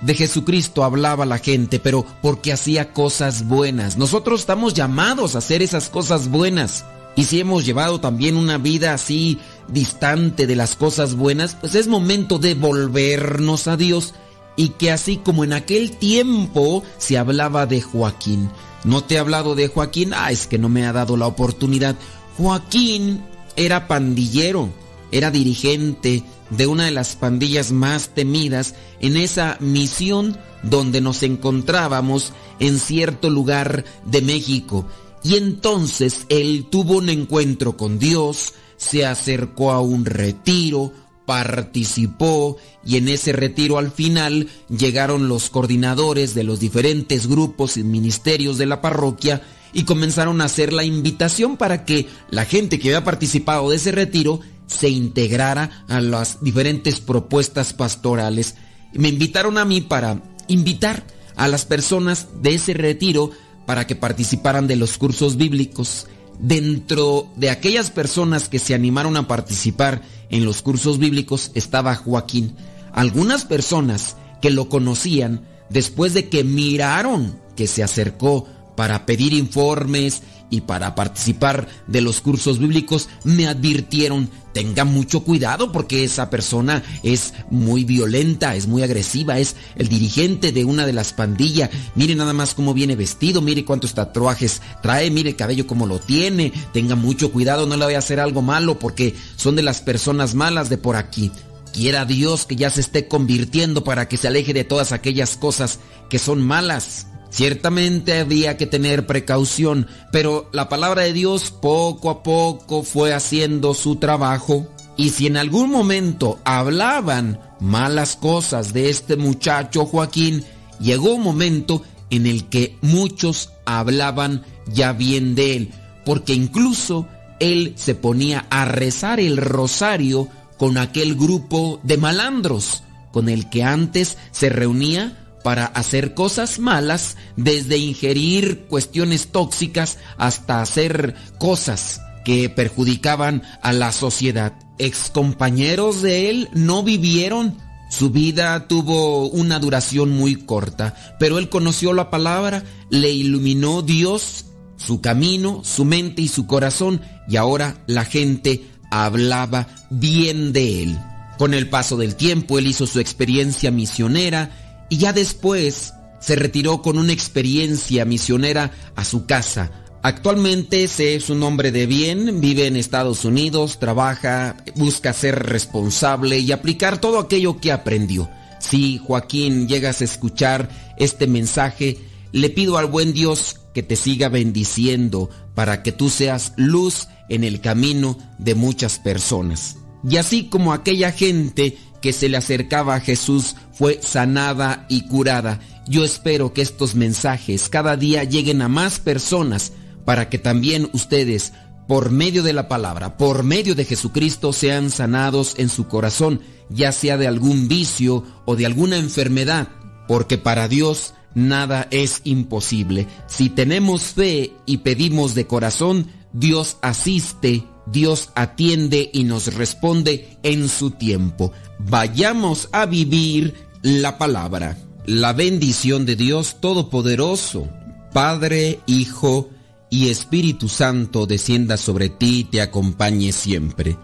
[SPEAKER 1] De Jesucristo hablaba la gente, pero porque hacía cosas buenas. Nosotros estamos llamados a hacer esas cosas buenas. Y si hemos llevado también una vida así distante de las cosas buenas, pues es momento de volvernos a Dios. Y que así como en aquel tiempo se hablaba de Joaquín. No te he hablado de Joaquín, ah, es que no me ha dado la oportunidad. Joaquín era pandillero, era dirigente de una de las pandillas más temidas en esa misión donde nos encontrábamos en cierto lugar de México. Y entonces él tuvo un encuentro con Dios, se acercó a un retiro, participó y en ese retiro al final llegaron los coordinadores de los diferentes grupos y ministerios de la parroquia y comenzaron a hacer la invitación para que la gente que había participado de ese retiro se integrara a las diferentes propuestas pastorales. Me invitaron a mí para invitar a las personas de ese retiro para que participaran de los cursos bíblicos. Dentro de aquellas personas que se animaron a participar en los cursos bíblicos estaba Joaquín. Algunas personas que lo conocían después de que miraron que se acercó para pedir informes y para participar de los cursos bíblicos me advirtieron, tenga mucho cuidado porque esa persona es muy violenta, es muy agresiva, es el dirigente de una de las pandillas. Mire nada más cómo viene vestido, mire cuántos tatuajes trae, mire el cabello cómo lo tiene, tenga mucho cuidado, no le voy a hacer algo malo porque son de las personas malas de por aquí. Quiera Dios que ya se esté convirtiendo para que se aleje de todas aquellas cosas que son malas. Ciertamente había que tener precaución, pero la palabra de Dios poco a poco fue haciendo su trabajo. Y si en algún momento hablaban malas cosas de este muchacho Joaquín, llegó un momento en el que muchos hablaban ya bien de él, porque incluso él se ponía a rezar el rosario con aquel grupo de malandros con el que antes se reunía para hacer cosas malas, desde ingerir cuestiones tóxicas hasta hacer cosas que perjudicaban a la sociedad. Excompañeros de él no vivieron. Su vida tuvo una duración muy corta, pero él conoció la palabra, le iluminó Dios, su camino, su mente y su corazón, y ahora la gente hablaba bien de él. Con el paso del tiempo, él hizo su experiencia misionera, y ya después se retiró con una experiencia misionera a su casa. Actualmente es un hombre de bien, vive en Estados Unidos, trabaja, busca ser responsable y aplicar todo aquello que aprendió. Si Joaquín llegas a escuchar este mensaje, le pido al buen Dios que te siga bendiciendo para que tú seas luz en el camino de muchas personas. Y así como aquella gente que se le acercaba a Jesús fue sanada y curada. Yo espero que estos mensajes cada día lleguen a más personas para que también ustedes, por medio de la palabra, por medio de Jesucristo, sean sanados en su corazón, ya sea de algún vicio o de alguna enfermedad, porque para Dios nada es imposible. Si tenemos fe y pedimos de corazón, Dios asiste Dios atiende y nos responde en su tiempo. Vayamos a vivir la palabra. La bendición de Dios Todopoderoso, Padre, Hijo y Espíritu Santo descienda sobre ti y te acompañe siempre.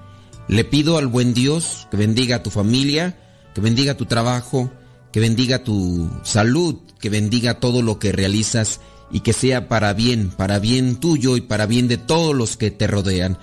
[SPEAKER 1] Le pido al buen Dios que bendiga a tu familia, que bendiga tu trabajo, que bendiga tu salud, que bendiga todo lo que realizas y que sea para bien, para bien tuyo y para bien de todos los que te rodean.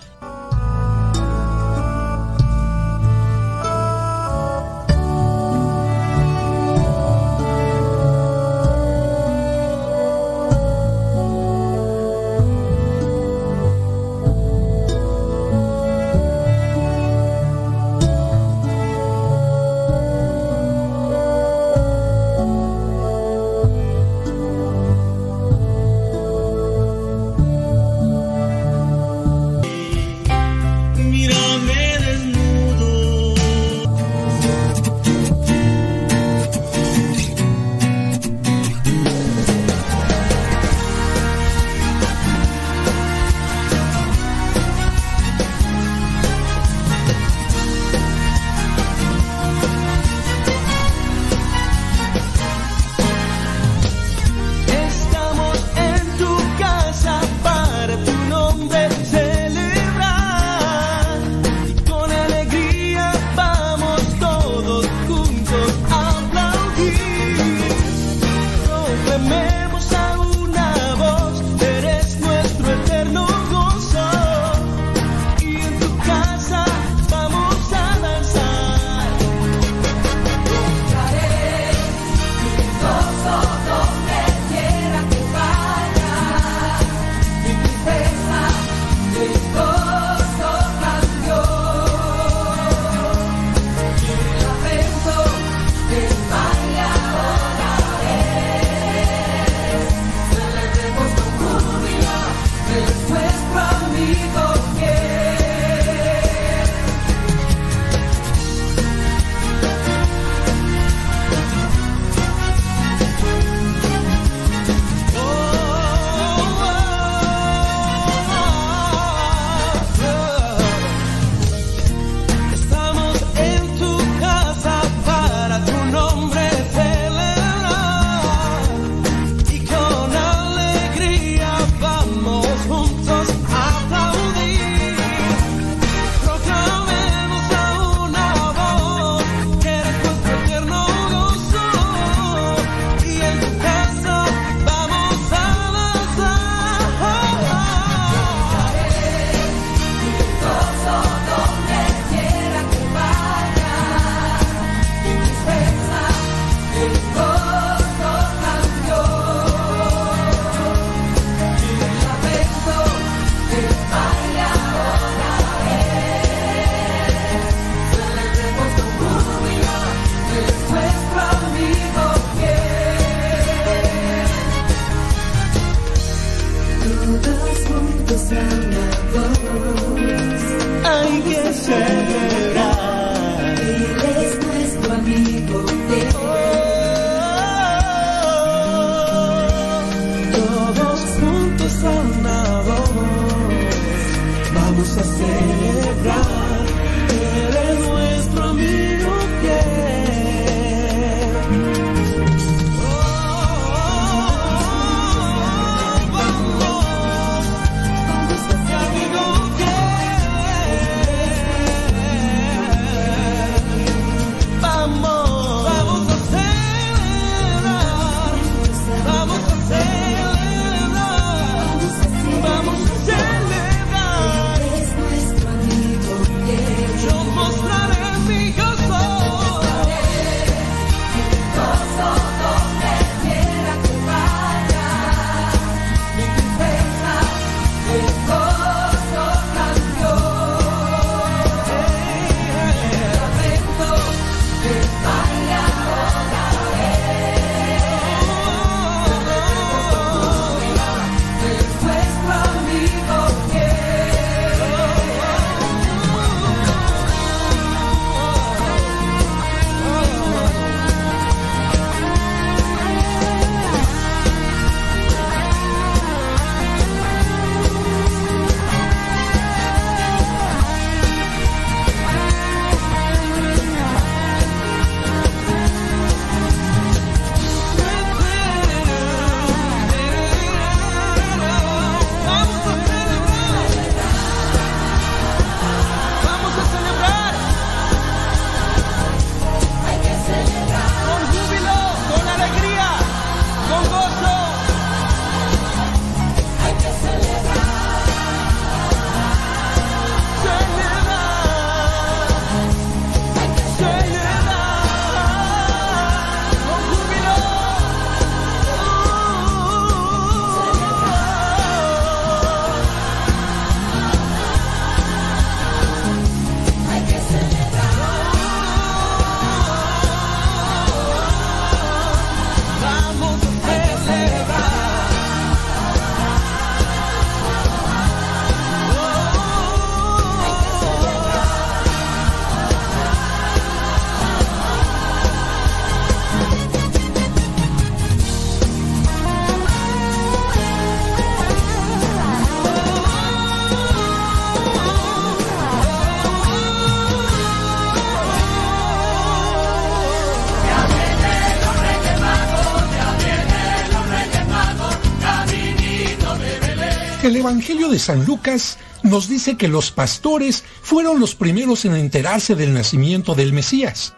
[SPEAKER 7] Evangelio de San Lucas nos dice que los pastores fueron los primeros en enterarse del nacimiento del Mesías.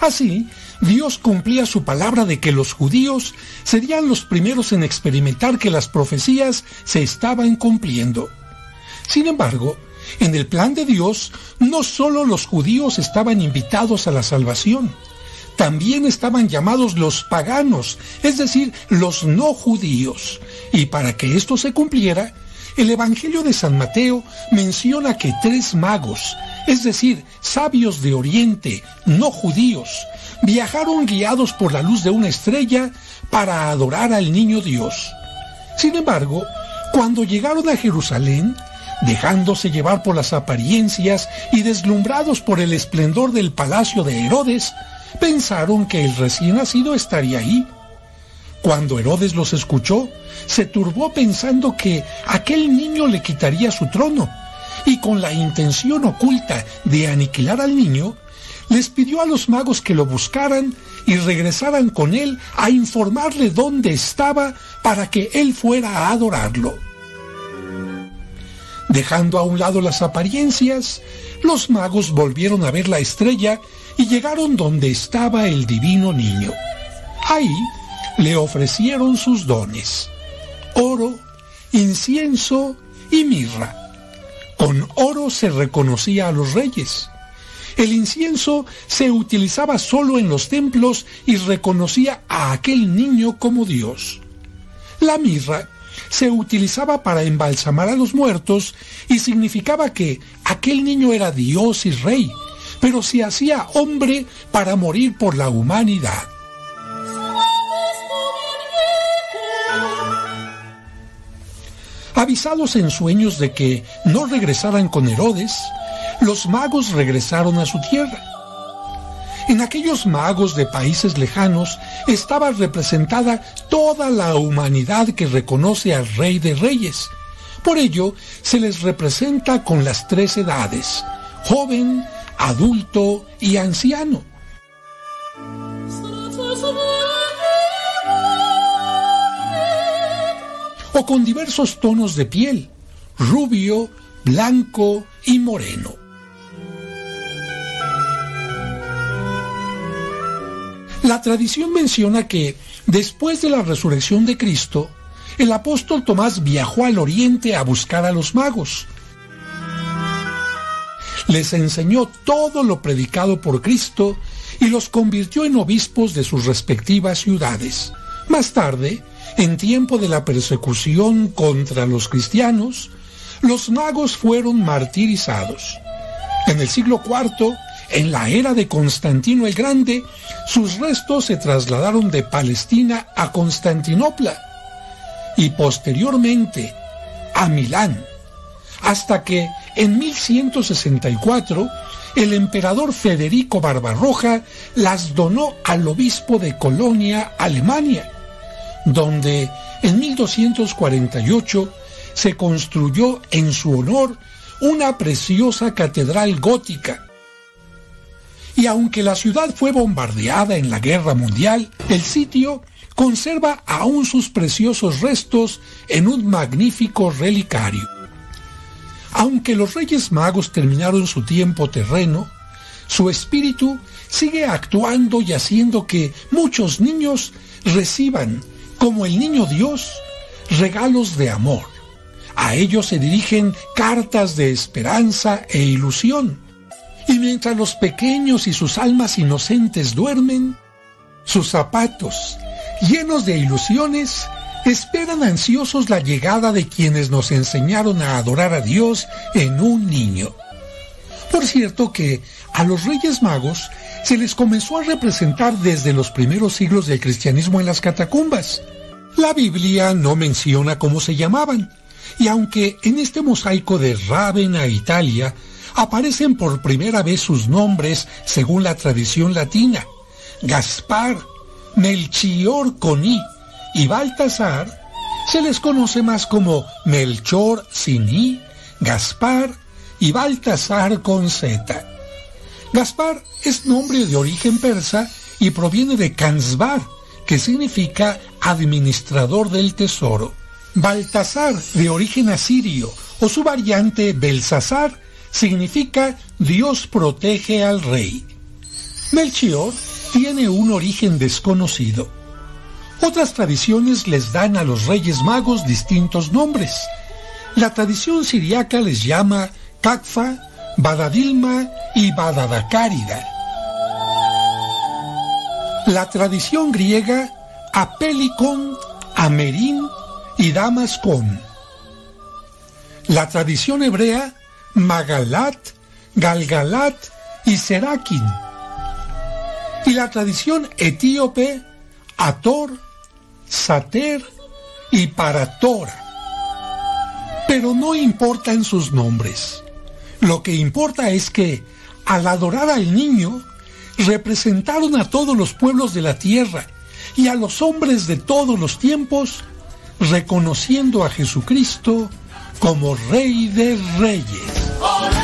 [SPEAKER 7] Así, Dios cumplía su palabra de que los judíos serían los primeros en experimentar que las profecías se estaban cumpliendo. Sin embargo, en el plan de Dios, no solo los judíos estaban invitados a la salvación, también estaban llamados los paganos, es decir, los no judíos. Y para que esto se cumpliera, el Evangelio de San Mateo menciona que tres magos, es decir, sabios de Oriente, no judíos, viajaron guiados por la luz de una estrella para adorar al niño Dios. Sin embargo, cuando llegaron a Jerusalén, dejándose llevar por las apariencias y deslumbrados por el esplendor del palacio de Herodes, pensaron que el recién nacido estaría ahí. Cuando Herodes los escuchó, se turbó pensando que aquel niño le quitaría su trono, y con la intención oculta de aniquilar al niño, les pidió a los magos que lo buscaran y regresaran con él a informarle dónde estaba para que él fuera a adorarlo. Dejando a un lado las apariencias, los magos volvieron a ver la estrella y llegaron donde estaba el divino niño. Ahí le ofrecieron sus dones, oro, incienso y mirra. Con oro se reconocía a los reyes. El incienso se utilizaba solo en los templos y reconocía a aquel niño como Dios. La mirra se utilizaba para embalsamar a los muertos y significaba que aquel niño era Dios y rey, pero se hacía hombre para morir por la humanidad. Avisados en sueños de que no regresaran con Herodes, los magos regresaron a su tierra. En aquellos magos de países lejanos estaba representada toda la humanidad que reconoce al Rey de Reyes. Por ello, se les representa con las tres edades, joven, adulto y anciano. O con diversos tonos de piel, rubio, blanco y moreno. La tradición menciona que, después de la resurrección de Cristo, el apóstol Tomás viajó al oriente a buscar a los magos. Les enseñó todo lo predicado por Cristo y los convirtió en obispos de sus respectivas ciudades. Más tarde, en tiempo de la persecución contra los cristianos, los magos fueron martirizados. En el siglo IV, en la era de Constantino el Grande, sus restos se trasladaron de Palestina a Constantinopla y posteriormente a Milán, hasta que en 1164 el emperador Federico Barbarroja las donó al obispo de Colonia, Alemania, donde en 1248 se construyó en su honor una preciosa catedral gótica y aunque la ciudad fue bombardeada en la Guerra Mundial, el sitio conserva aún sus preciosos restos en un magnífico relicario. Aunque los Reyes Magos terminaron su tiempo terreno, su espíritu sigue actuando y haciendo que muchos niños reciban, como el niño Dios, regalos de amor. A ellos se dirigen cartas de esperanza e ilusión y mientras los pequeños y sus almas inocentes duermen, sus zapatos, llenos de ilusiones, esperan ansiosos la llegada de quienes nos enseñaron a adorar a Dios en un niño. Por cierto que a los Reyes Magos se les comenzó a representar desde los primeros siglos del cristianismo en las catacumbas. La Biblia no menciona cómo se llamaban, y aunque en este mosaico de Ravenna, Italia, aparecen por primera vez sus nombres según la tradición latina. Gaspar, Melchior con I y Baltasar se les conoce más como Melchor sin Gaspar y Baltasar con Z. Gaspar es nombre de origen persa y proviene de Kansbar, que significa administrador del tesoro. Baltasar, de origen asirio, o su variante Belsasar, significa Dios protege al rey. Melchior tiene un origen desconocido. Otras tradiciones les dan a los reyes magos distintos nombres. La tradición siriaca les llama Kakfa, Badadilma y Badadacárida. La tradición griega Apelicon, Amerin y Damascon. La tradición hebrea Magalat, Galgalat y Serakin. Y la tradición etíope, Ator, Sater y Paratora. Pero no importan sus nombres. Lo que importa es que, al adorar al niño, representaron a todos los pueblos de la tierra y a los hombres de todos los tiempos, reconociendo a Jesucristo como Rey de Reyes.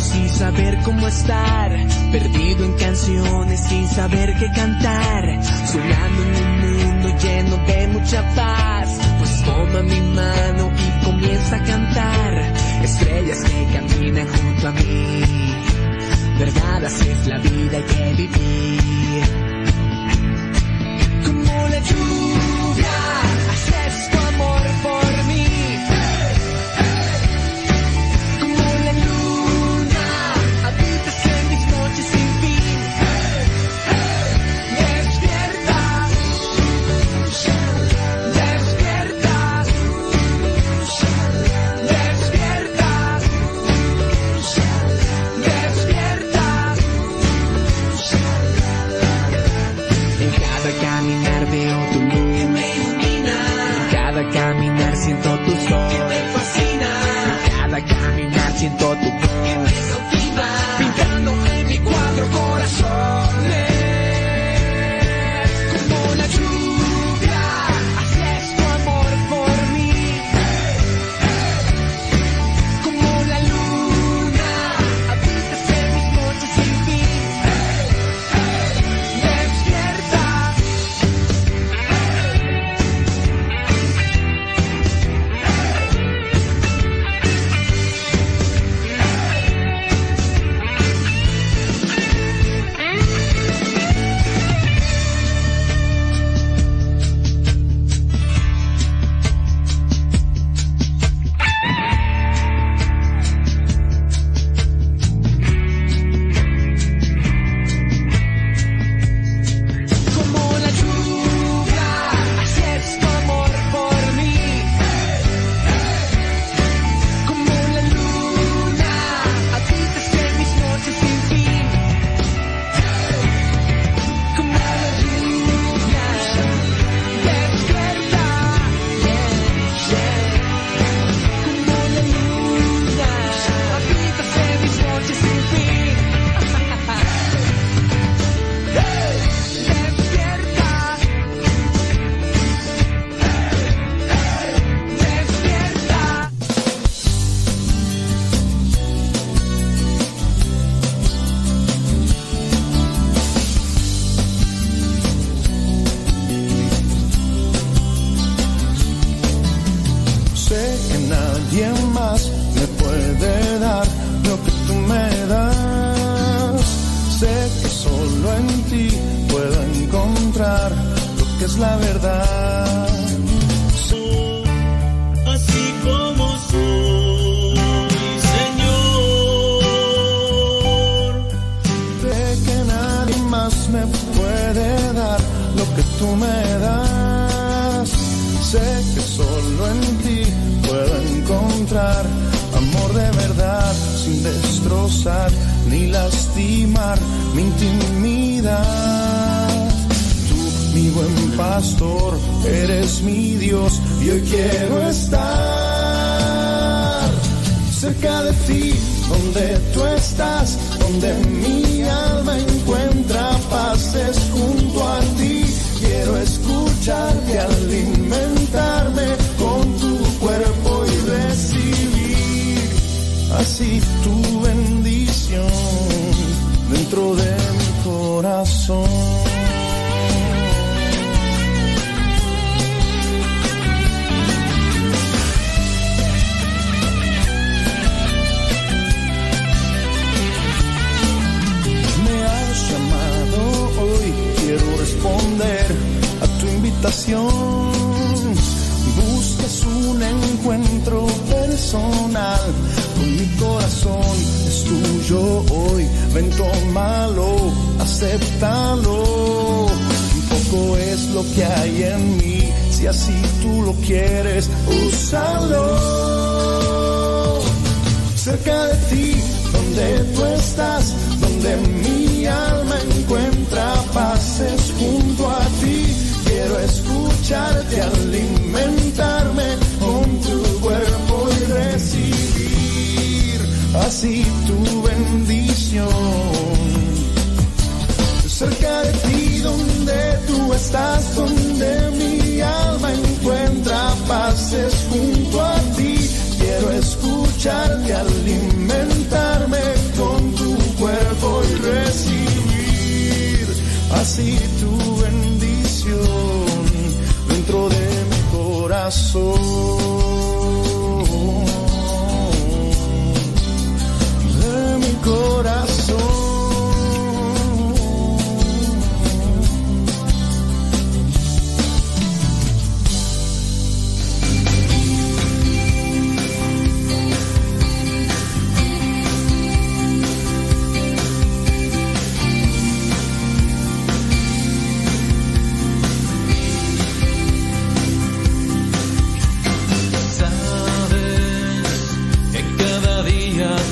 [SPEAKER 4] Sin saber cómo estar, perdido en canciones sin saber qué cantar, soñando en un mundo lleno de mucha paz, pues toma mi mano y comienza a cantar, estrellas que caminan junto a mí, verdad así es la vida que viví. Como la lluvia,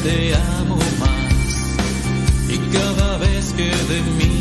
[SPEAKER 11] te amo más. Y cada vez que de mí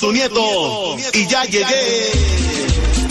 [SPEAKER 13] tu nieto y ya llegué.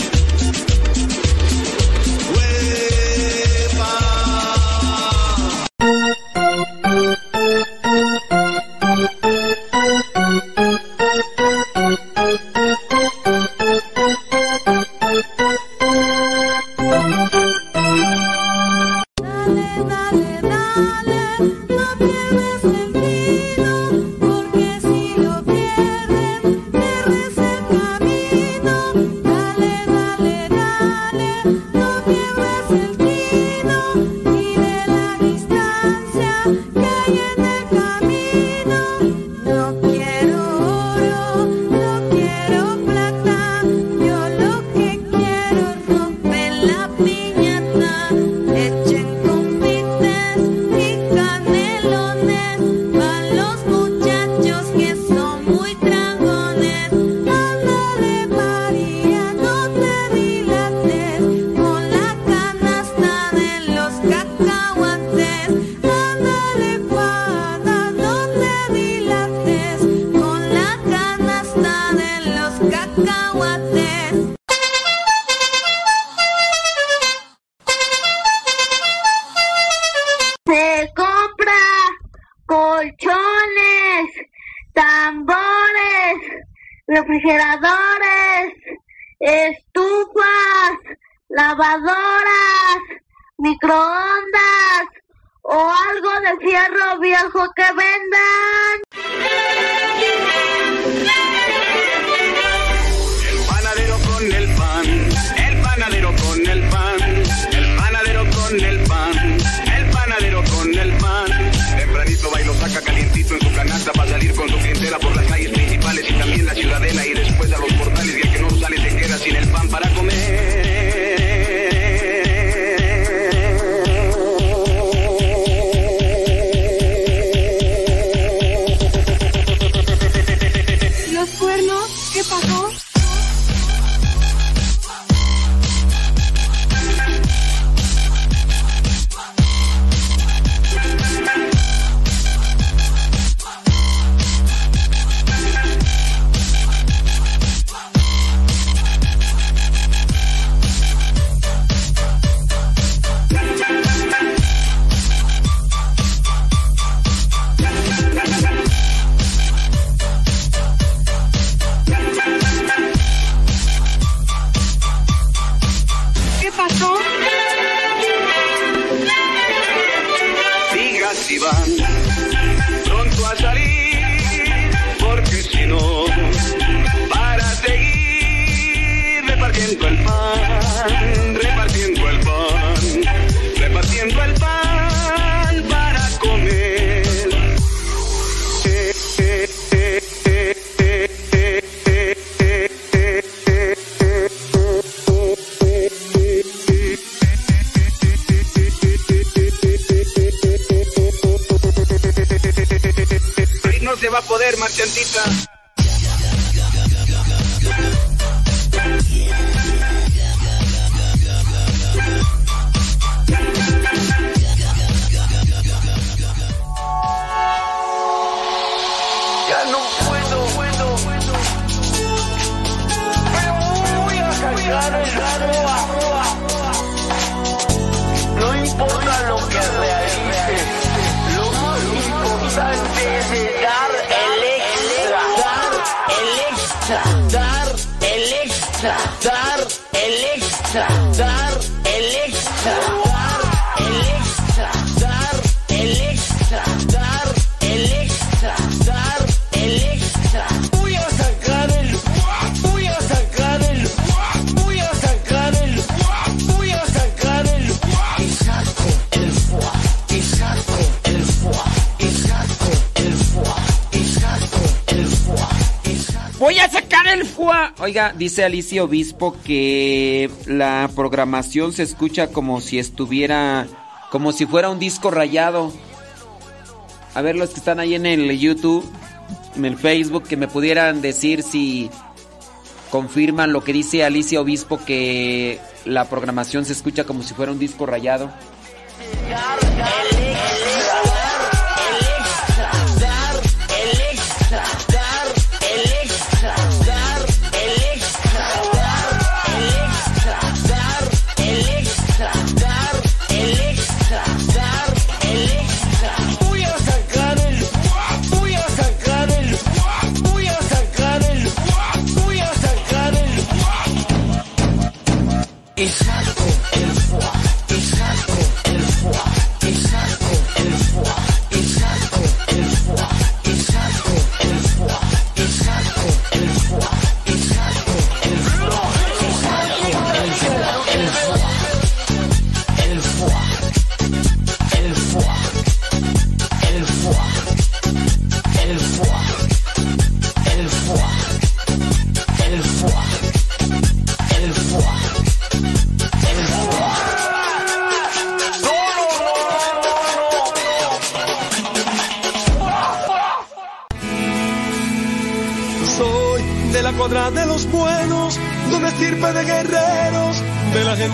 [SPEAKER 1] Dice Alicia Obispo que la programación se escucha como si estuviera, como si fuera un disco rayado. A ver los que están ahí en el YouTube, en el Facebook, que me pudieran decir si confirman lo que dice Alicia Obispo que la programación se escucha como si fuera un disco rayado.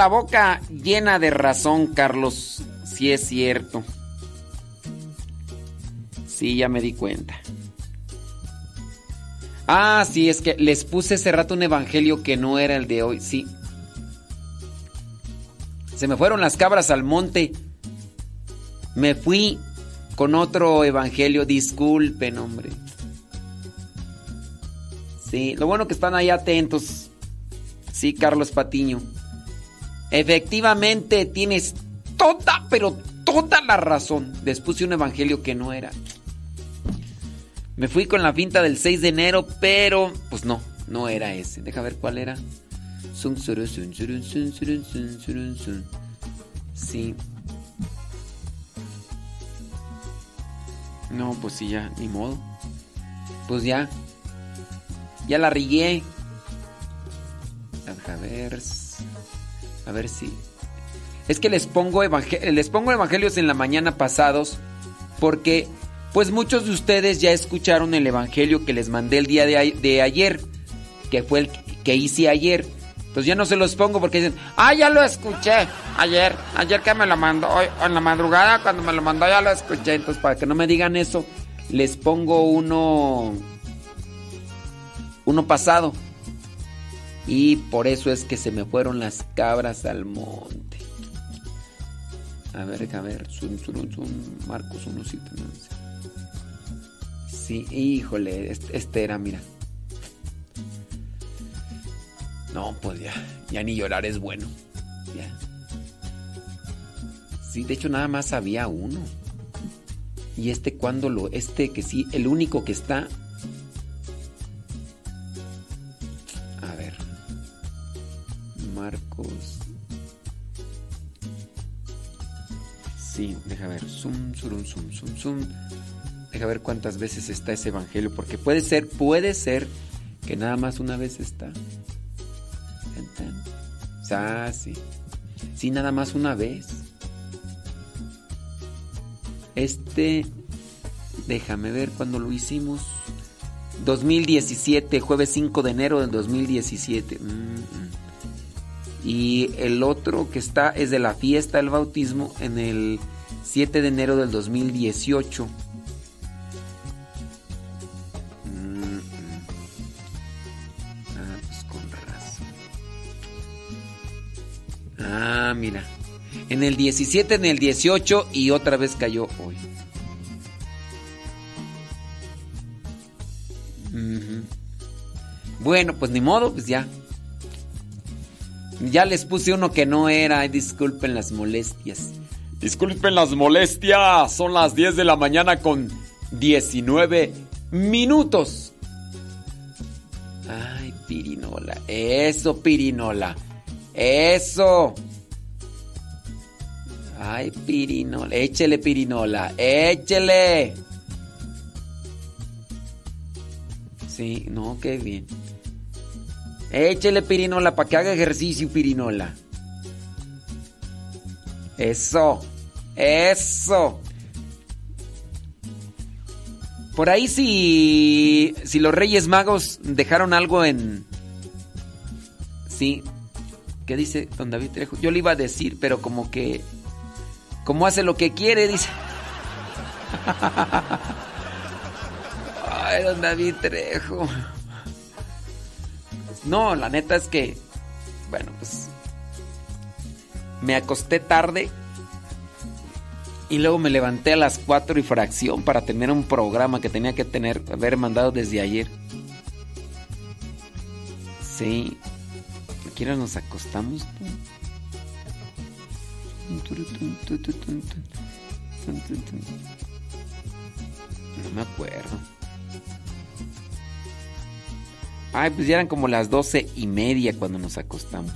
[SPEAKER 1] La boca llena de razón, Carlos. Si es cierto. Sí, ya me di cuenta. Ah, sí, es que les puse hace rato un evangelio que no era el de hoy, sí. Se me fueron las cabras al monte. Me fui con otro evangelio, disculpen, hombre. Sí, lo bueno que están ahí atentos. Sí, Carlos Patiño. Efectivamente, tienes toda, pero toda la razón. Les puse un evangelio que no era. Me fui con la finta del 6 de enero, pero pues no, no era ese. Deja ver cuál era. Sí. No, pues sí, ya, ni modo. Pues ya. Ya la rigué. A ver. A ver si. Es que les pongo, evangel les pongo evangelios en la mañana pasados. Porque, pues muchos de ustedes ya escucharon el evangelio que les mandé el día de, ayer. Que fue el que hice ayer. Pues ya no se los pongo porque dicen, ah, ya lo escuché ayer, ayer que me lo mandó, hoy, en la madrugada cuando me lo mandó ya lo escuché. Entonces, para que no me digan eso, les pongo uno, uno pasado. Y por eso es que se me fueron las cabras al monte. A ver, a ver, sun, sun, sun, Marcos 1, 7, 9. Sí, híjole, este, este era, mira. No, pues ya, ya ni llorar es bueno. Ya. Sí, de hecho nada más había uno. Y este cuando lo, este que sí, el único que está. Marcos. Sí, deja ver. Zoom, zoom, zoom, zoom, zoom. Deja ver cuántas veces está ese evangelio. Porque puede ser, puede ser que nada más una vez está. Ah, sí. Sí, nada más una vez. Este, déjame ver cuándo lo hicimos. 2017, jueves 5 de enero del 2017. Mm, mm. Y el otro que está es de la fiesta del bautismo en el 7 de enero del 2018. Mm, mm. Ah, pues con razón. Ah, mira. En el 17, en el 18 y otra vez cayó hoy. Bueno, pues ni modo, pues ya. Ya les puse uno que no era, ay, disculpen las molestias. Disculpen las molestias, son las 10 de la mañana con 19 minutos. Ay, pirinola, eso, pirinola, eso. Ay, pirinola, échele pirinola, échele. Sí, no, qué bien. Échele pirinola para que haga ejercicio, pirinola. Eso, eso. Por ahí si, si los Reyes Magos dejaron algo en... Sí. ¿Qué dice don David Trejo? Yo le iba a decir, pero como que... Como hace lo que quiere, dice. Ay, don David Trejo. No, la neta es que, bueno, pues me acosté tarde y luego me levanté a las 4 y fracción para tener un programa que tenía que tener, haber mandado desde ayer. Sí. ¿A nos acostamos? No me acuerdo. Ay, pues ya eran como las doce y media cuando nos acostamos.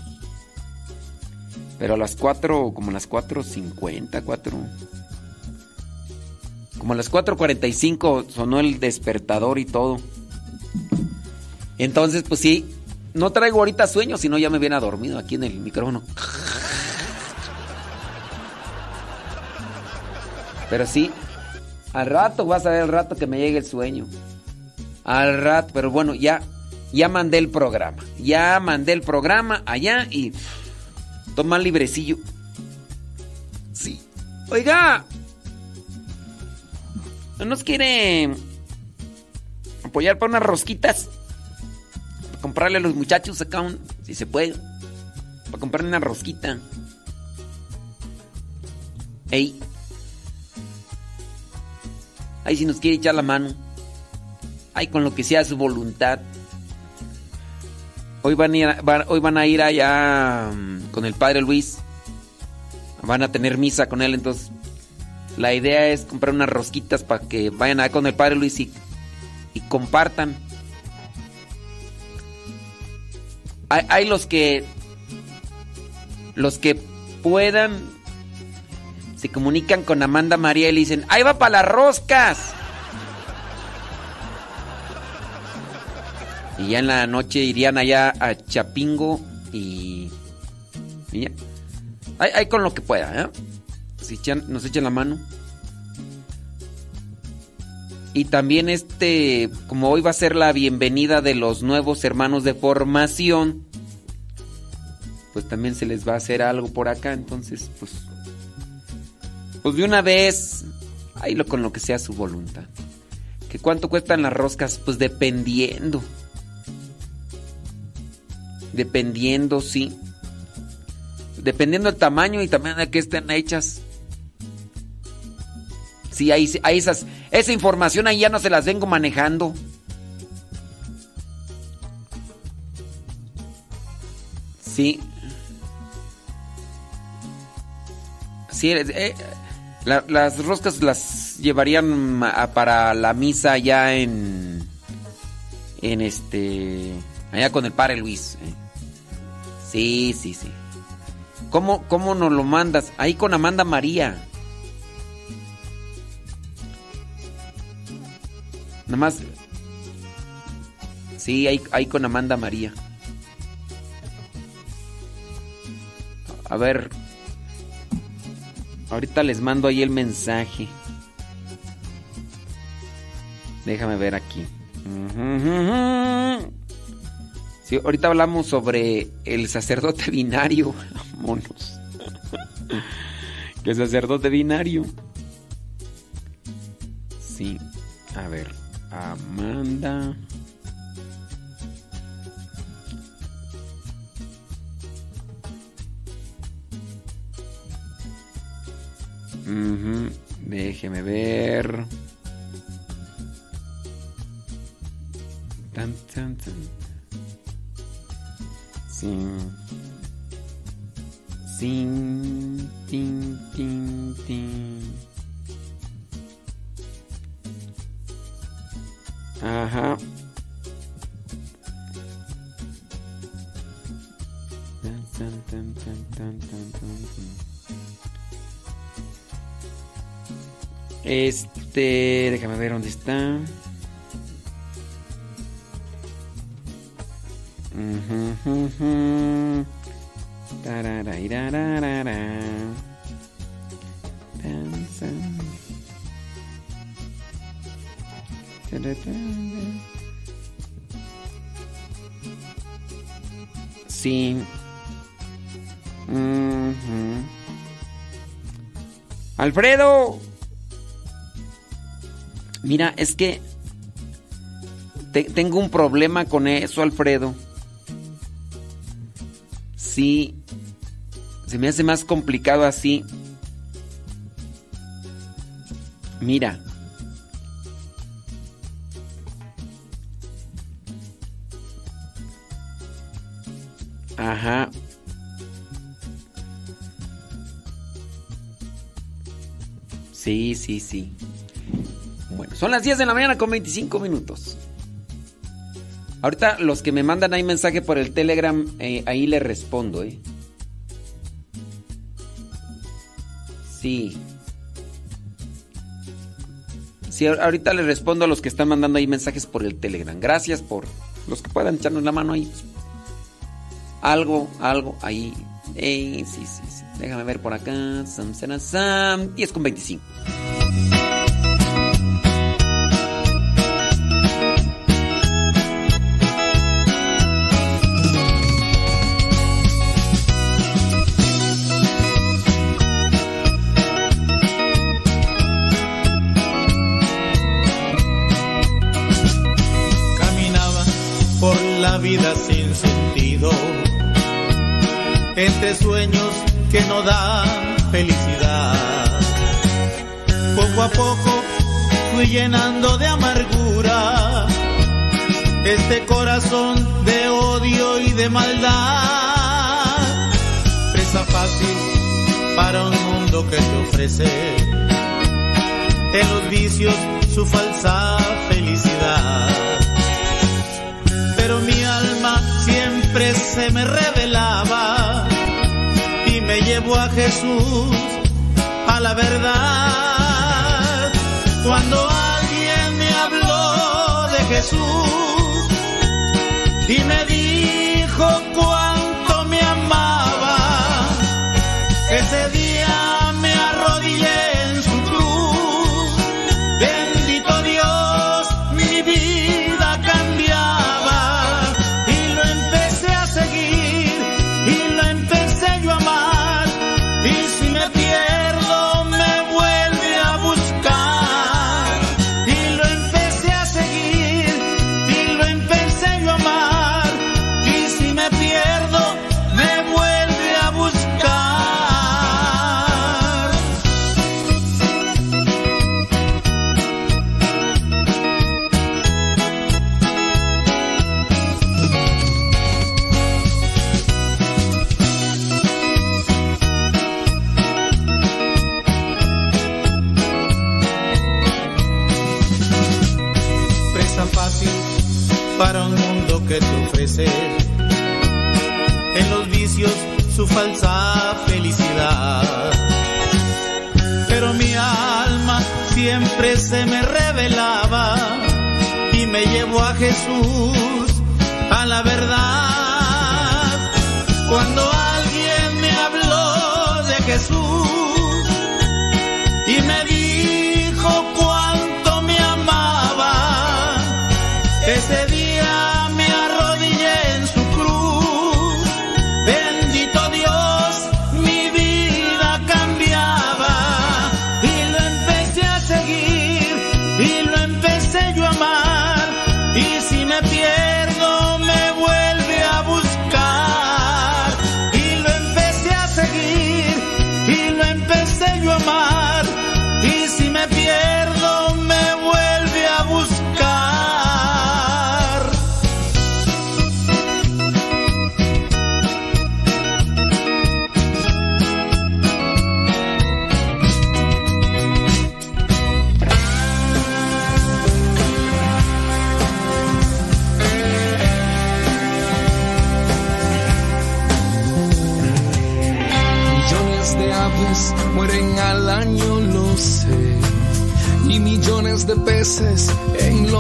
[SPEAKER 1] Pero a las cuatro, como a las cuatro cincuenta, cuatro... Como a las cuatro cuarenta y cinco sonó el despertador y todo. Entonces, pues sí, no traigo ahorita sueño, sino ya me viene dormido aquí en el micrófono. Pero sí, al rato vas a ver el rato que me llegue el sueño. Al rato, pero bueno, ya ya mandé el programa. Ya mandé el programa allá y toma librecillo. Sí. Oiga, ¿no nos quiere apoyar para unas rosquitas? Para comprarle a los muchachos acá un, si se puede. Para comprarle una rosquita. Ey. Ahí si nos quiere echar la mano. Ay, con lo que sea su voluntad. Hoy van, a ir, allá mm, con el padre Luis. Van a tener misa con él, entonces la idea es comprar unas rosquitas para que vayan allá con el padre Luis y, y compartan. Hay, hay los que los que puedan se comunican con Amanda María y le dicen, ahí va para las roscas. Y ya en la noche irían allá a Chapingo y. y ya. Ahí, con lo que pueda, ¿eh? Si nos echan la mano. Y también este, como hoy va a ser la bienvenida de los nuevos hermanos de formación, pues también se les va a hacer algo por acá, entonces pues, pues de una vez, ahí lo con lo que sea su voluntad. ¿Que cuánto cuestan las roscas? Pues dependiendo. Dependiendo, sí. Dependiendo del tamaño y también de que estén hechas. Sí, ahí, ahí esas, esa información ahí ya no se las vengo manejando. Sí. Sí, eh, eh, la- las roscas las llevarían para la misa allá en. En este. Allá con el padre Luis. eh. Sí, sí, sí. ¿Cómo, ¿Cómo nos lo mandas? Ahí con Amanda María. Nada más. Sí, ahí, ahí con Amanda María. A ver. Ahorita les mando ahí el mensaje. Déjame ver aquí. Sí, ahorita hablamos sobre el sacerdote binario. Monos. El sacerdote binario. Sí. A ver. Amanda. Ujú, Déjeme ver. Tan, tan, tan. Sin. Sin. Tin, tin, tin. Ajá. Tan, tan, tan, tan, tan, tan, tan. Este, déjame ver dónde está. Sí. Ujú. Alfredo. Mira, es que te- tengo un problema con eso, Alfredo. Sí, se me hace más complicado así. Mira. Ajá. Sí, sí, sí. Bueno, son las 10 de la mañana con 25 minutos. Ahorita los que me mandan ahí mensaje por el Telegram, eh, ahí les respondo, ¿eh? Sí. Sí, ahor- ahorita les respondo a los que están mandando ahí mensajes por el Telegram. Gracias por los que puedan echarnos la mano ahí. Algo, algo ahí. Ey, sí, sí, sí. Déjame ver por acá. Sam, sam, sam. 10 con 25.
[SPEAKER 14] A poco fui llenando de amargura este corazón de odio y de maldad. Presa fácil para un mundo que te ofrece en los vicios su falsa felicidad. Pero mi alma siempre se me revelaba y me llevó a Jesús, a la verdad. Cuando alguien me habló de Jesús y me dijo Jesús.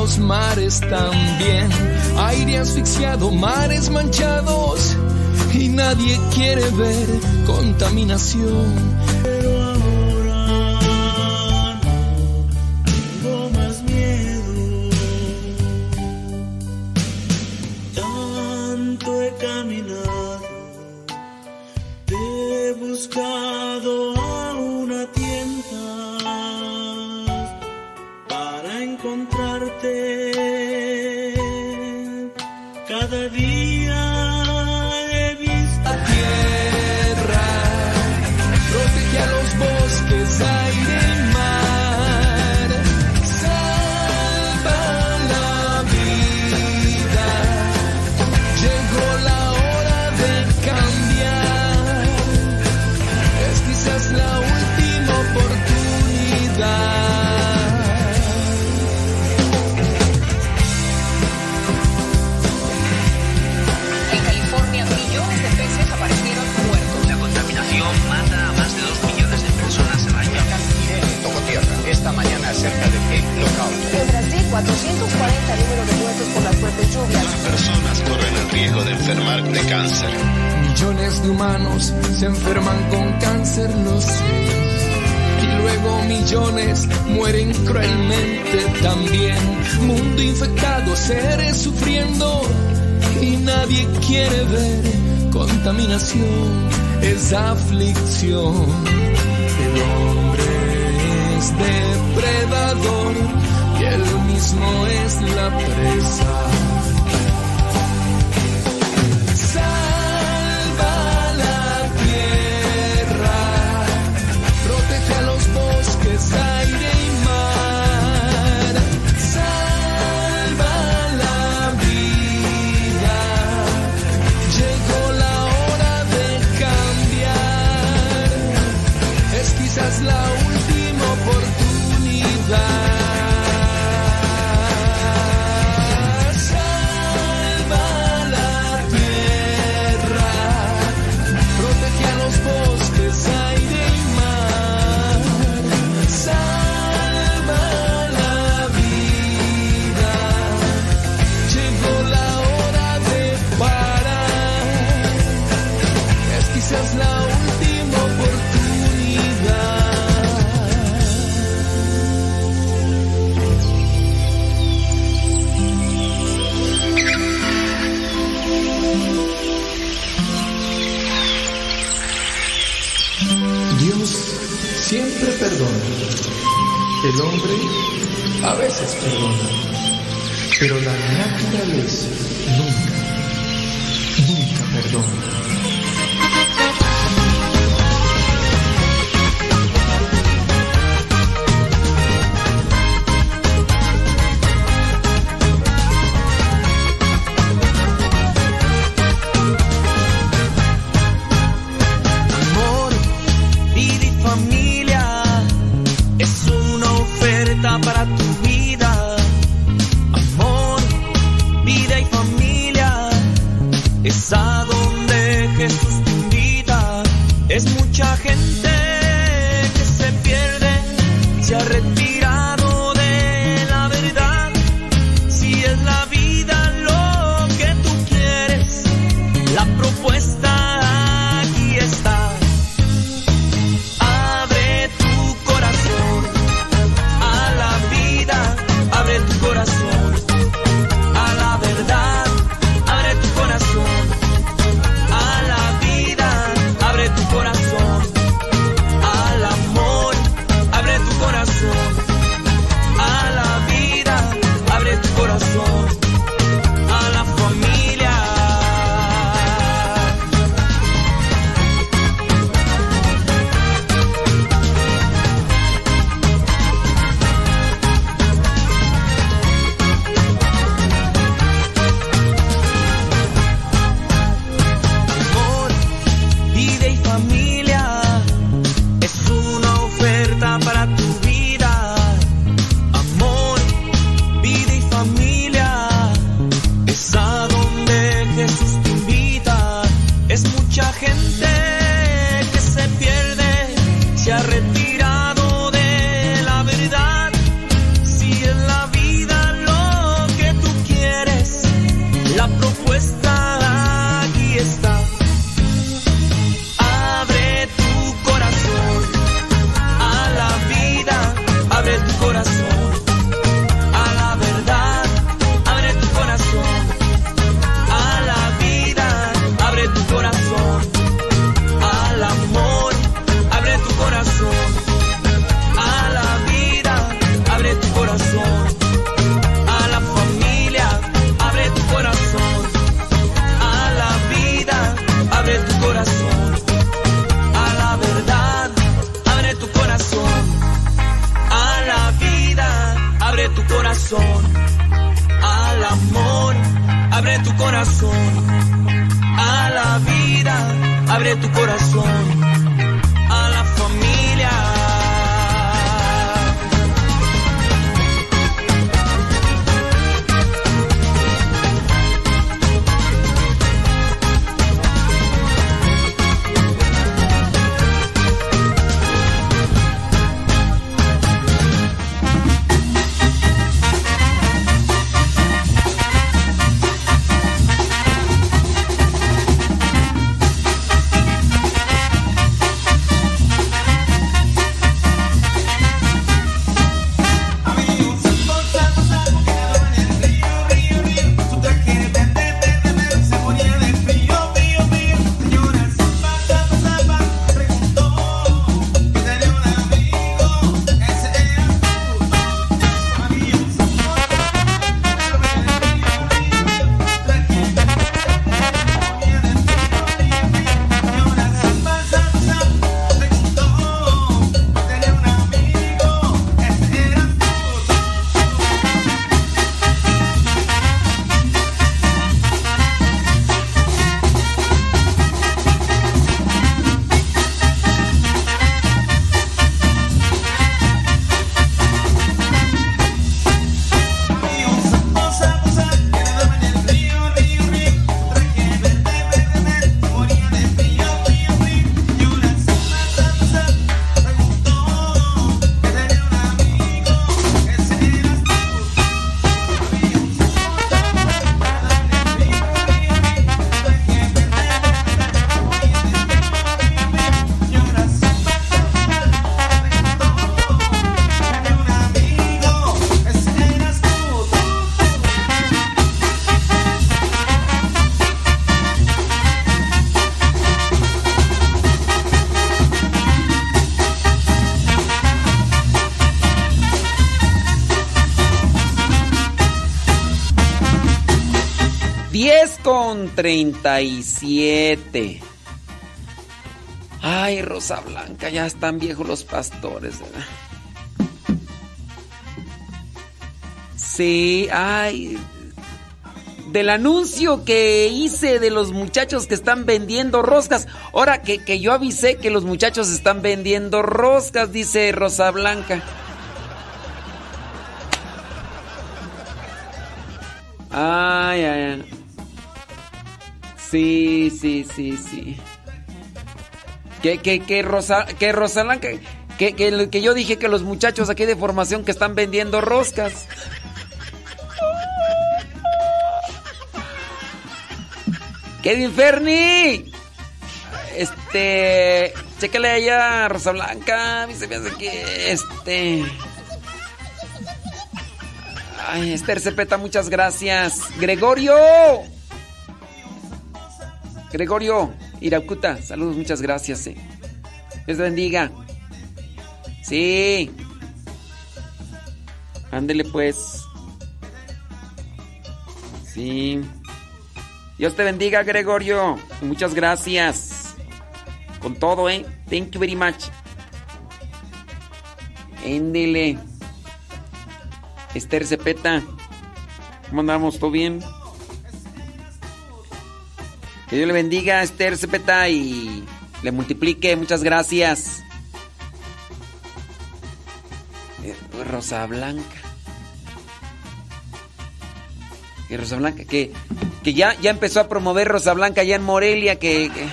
[SPEAKER 15] los mares también. Aire asfixiado, mares manchados y nadie quiere ver contaminación veces perdona, pero la naturaleza nunca, nunca perdona.
[SPEAKER 1] 37. Ay, Rosa Blanca, ya están viejos los pastores. Sí, ay. Del anuncio que hice de los muchachos que están vendiendo roscas. Ahora que, que yo avisé que los muchachos están vendiendo roscas, dice Rosa Blanca. Sí, sí, sí, sí. Que, que, que, Rosa, que Rosalán, que, que, que, que yo dije que los muchachos aquí de formación que están vendiendo roscas. Kevin Ferni. Este. Chécale allá, Rosa Blanca. A mí se me hace que. Este. Ay, Esther Cepeta, muchas gracias. Gregorio. Gregorio Iracuta, saludos, muchas gracias. Eh. Dios bendiga. Sí. Ándele pues. Sí. Dios te bendiga, Gregorio. Muchas gracias. Con todo, ¿eh? Thank you very much. Éndele. Esther Cepeta. ¿Cómo andamos? ¿Todo bien? Que Dios le bendiga a Esther Cepeta y le multiplique. Muchas gracias. Eh, Rosa Blanca. Que Rosa Blanca, que, que ya, ya empezó a promover Rosa Blanca allá en Morelia, que, que,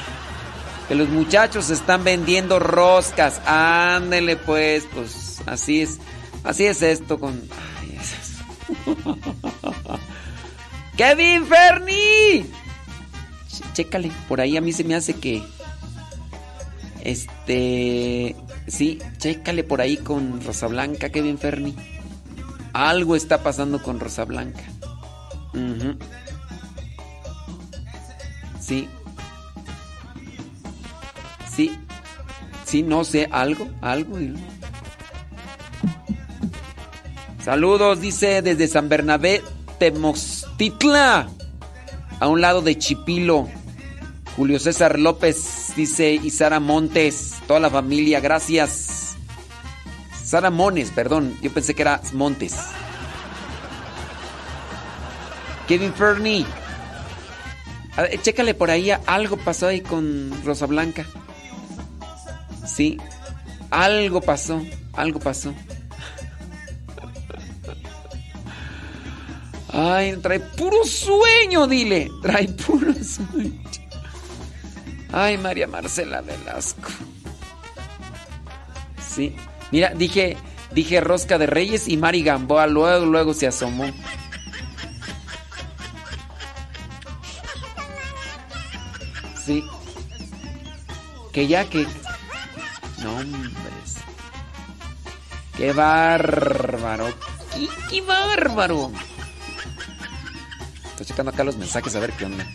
[SPEAKER 1] que los muchachos están vendiendo roscas. Ándele pues, pues así es. Así es esto con... Ay, es eso. ¡Kevin Ferni! Chécale, por ahí a mí se me hace que... Este... Sí, chécale por ahí con Rosa Blanca, Kevin Ferni. Algo está pasando con Rosa Blanca. Sí. Sí. Sí, no sé, algo, algo. Saludos, dice desde San Bernabé, Temoxtitla, a un lado de Chipilo. Julio César López, dice, y Sara Montes, toda la familia, gracias. Sara Mones, perdón, yo pensé que era Montes. Kevin Fernie. Chécale por ahí, algo pasó ahí con Rosa Blanca. Sí, algo pasó, algo pasó. Ay, trae puro sueño, dile. Trae puro sueño. Ay, María Marcela Velasco. Sí. Mira, dije, dije Rosca de Reyes y Mari Gamboa. Luego, luego se asomó. Sí. Que ya que. No, hombre. Qué bárbaro. Qué, qué bárbaro. Estoy checando acá los mensajes a ver qué onda.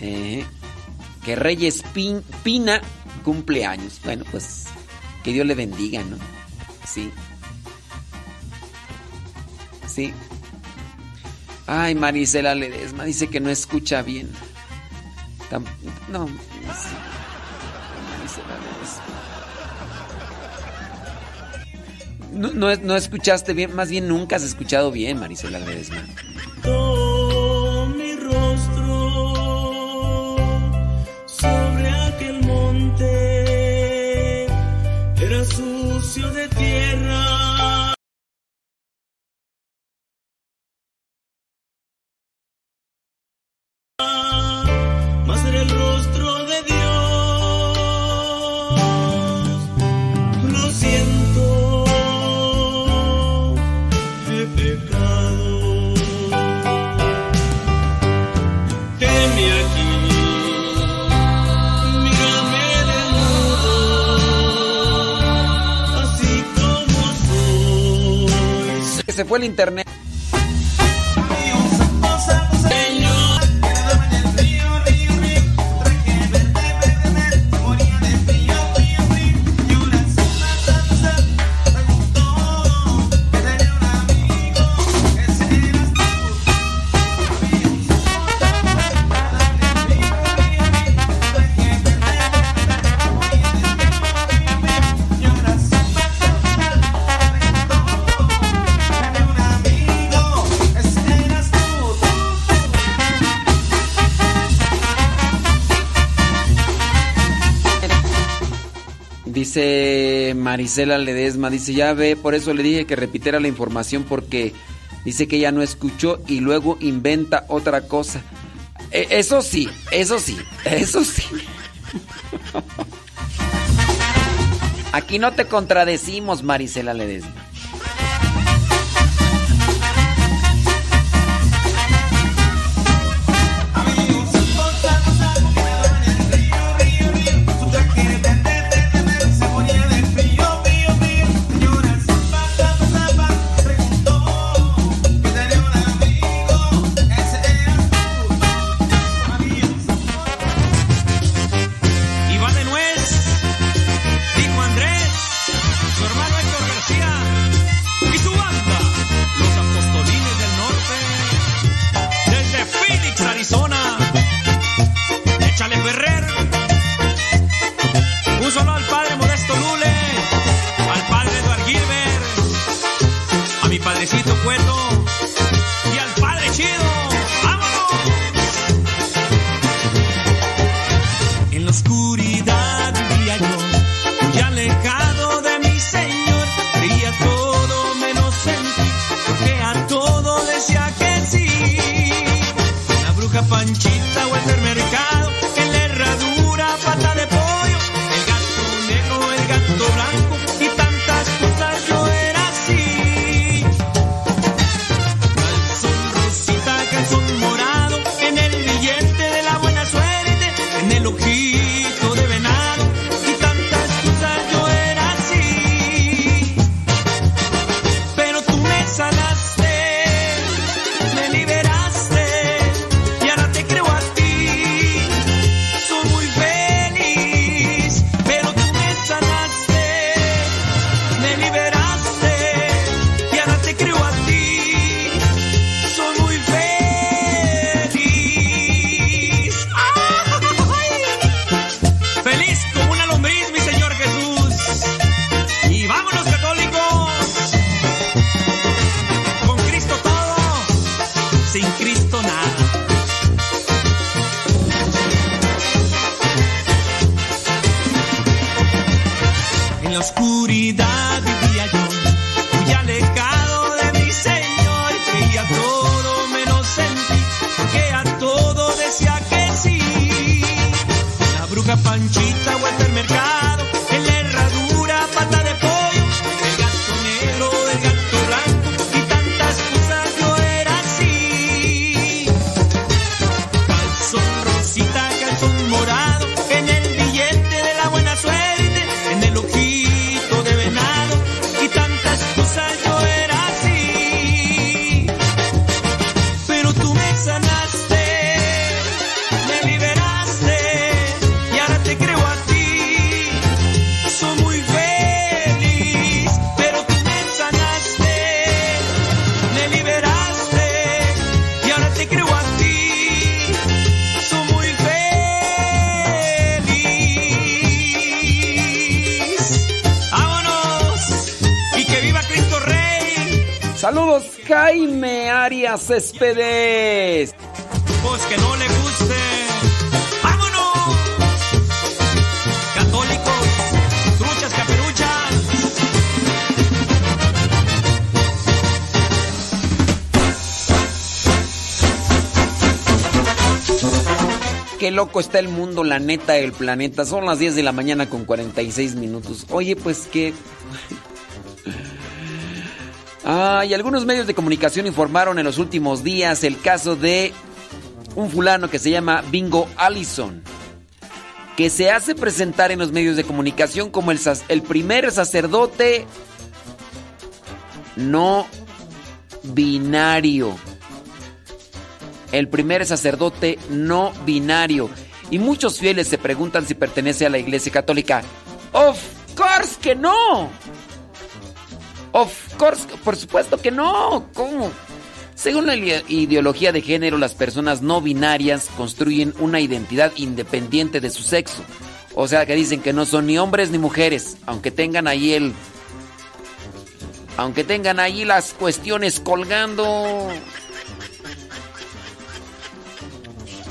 [SPEAKER 1] Eh, que Reyes Pin- Pina cumple años. Bueno, pues que Dios le bendiga, ¿no? Sí. Sí. Ay, Marisela Ledesma dice que no escucha bien. Tam- no, sé. Marisela Ledesma. No, no, no escuchaste bien, más bien nunca has escuchado bien, Marisela Ledesma.
[SPEAKER 16] Sucio de tierra.
[SPEAKER 1] Fue el internet. Marisela Ledesma, dice, ya ve, por eso le dije que repitiera la información porque dice que ella no escuchó y luego inventa otra cosa.
[SPEAKER 11] E- Eso sí, eso sí, eso sí. Aquí no te contradecimos, Marisela Ledesma. Arias Céspedes.
[SPEAKER 1] Pues que no le guste. ¡Vámonos! Católicos, truchas, caperuchas.
[SPEAKER 11] Qué loco está el mundo, la neta del planeta. Son las 10 de la mañana con 46 minutos. Oye, pues que... Y algunos medios de comunicación informaron en los últimos días el caso de un fulano que se llama Bingo Allison, que se hace presentar en los medios de comunicación como el, el primer sacerdote no binario. El primer sacerdote no binario. Y muchos fieles se preguntan si pertenece a la Iglesia Católica. Of course que no. Of por supuesto que no. ¿Cómo? Según la ide- ideología de género, las personas no binarias construyen una identidad independiente de su sexo. O sea que dicen que no son ni hombres ni mujeres, aunque tengan ahí el... Aunque tengan ahí las cuestiones colgando.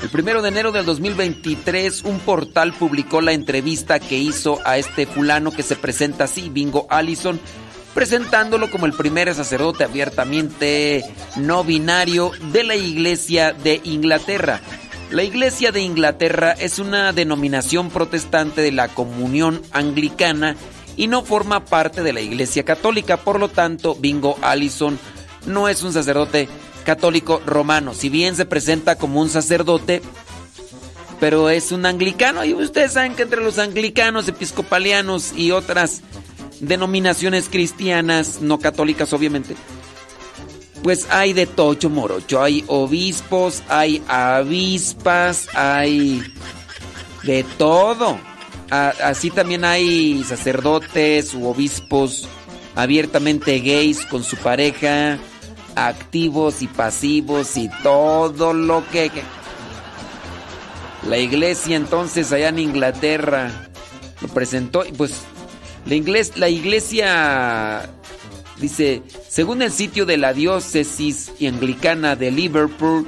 [SPEAKER 11] El primero de enero del 2023, un portal publicó la entrevista que hizo a este fulano que se presenta así, Bingo Allison, presentándolo como el primer sacerdote abiertamente no binario de la Iglesia de Inglaterra.
[SPEAKER 1] La Iglesia de Inglaterra es una denominación protestante de la comunión anglicana y no forma parte de la Iglesia Católica. Por lo tanto, Bingo Allison no es un sacerdote católico romano. Si bien se presenta como un sacerdote, pero es un anglicano. Y ustedes saben que entre los anglicanos, episcopalianos y otras denominaciones cristianas, no católicas obviamente, pues hay de tocho morocho. Hay obispos, hay avispas, hay de todo. Así también hay sacerdotes u obispos abiertamente gays con su pareja, activos y pasivos y todo lo que- La iglesia entonces allá en Inglaterra lo presentó y pues la, ingles- la iglesia dice, según el sitio de la diócesis anglicana de Liverpool,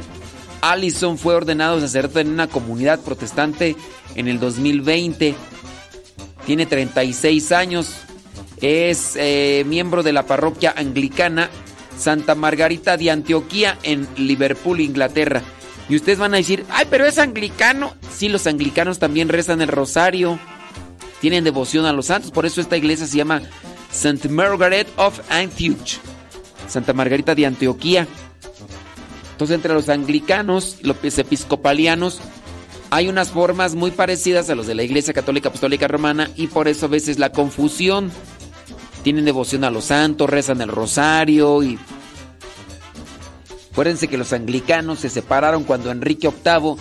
[SPEAKER 1] Allison fue ordenado sacerdote en una comunidad protestante en el 2020. Tiene 36 años. Es eh, miembro de la parroquia anglicana Santa Margarita de Antioquía en Liverpool, Inglaterra. Y ustedes van a decir, ay, pero es anglicano. Sí, los anglicanos también rezan el rosario. Tienen devoción a los santos. Por eso esta iglesia se llama St. Margaret of Antioch. Santa Margarita de Antioquía. Entonces, entre los anglicanos los episcopalianos hay unas formas muy parecidas a los de la Iglesia Católica Apostólica Romana y por eso a veces la confusión. Tienen devoción a los santos, rezan el rosario y... Acuérdense que los anglicanos se separaron cuando Enrique VIII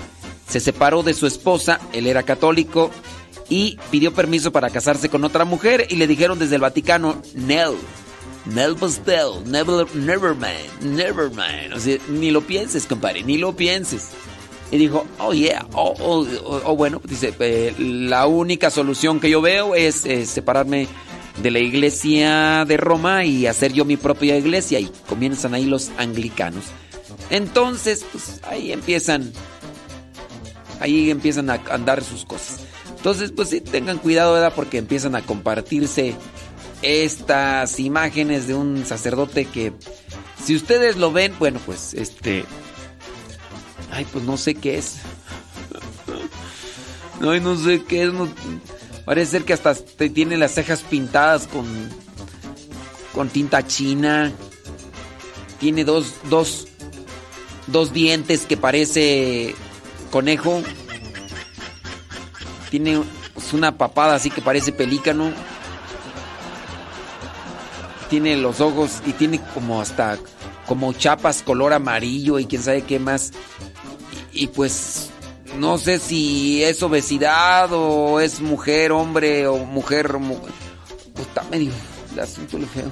[SPEAKER 1] se separó de su esposa, él era católico, y pidió permiso para casarse con otra mujer y le dijeron desde el Vaticano, Nel, Nel Pastel, never, never mind, never mind. O sea, ni lo pienses, compadre, ni lo pienses. Y dijo, oh yeah, oh, oh, oh, oh, bueno, dice, eh, la única solución que yo veo es eh, separarme de la iglesia de Roma y hacer yo mi propia iglesia. Y comienzan ahí los anglicanos. Entonces, pues ahí empiezan, ahí empiezan a andar sus cosas. Entonces, pues sí, tengan cuidado, ¿verdad? Porque empiezan a compartirse estas imágenes de un sacerdote que, si ustedes lo ven, bueno, pues este... Ay, pues no sé qué es. Ay, no sé qué es. no- parece ser que hasta tiene las cejas pintadas con, con tinta china. Tiene dos, dos, dos dientes que parece conejo. Tiene una papada así que parece pelícano. Tiene los ojos y tiene como hasta como chapas color amarillo y quién sabe qué más. Y, pues no sé si es obesidad o es mujer, hombre o mujer. mu- pues, está medio el asunto lo feo.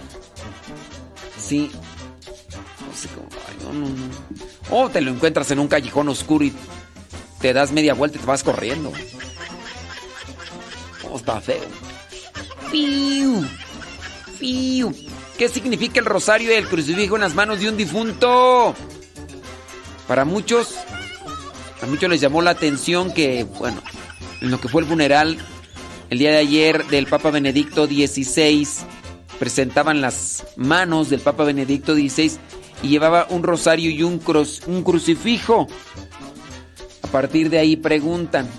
[SPEAKER 1] Sí. No sé cómo. O te lo encuentras en un callejón oscuro y te das media vuelta y te vas corriendo. Está feo. Fiu. Fiu. ¿Qué significa el rosario y el crucifijo en las manos de un difunto? Para muchos, a muchos les llamó la atención que, bueno, en lo que fue el funeral el día de ayer del Papa Benedicto XVI, presentaban las manos del Papa Benedicto XVI y llevaba un rosario y un crucifijo. A partir de ahí preguntan,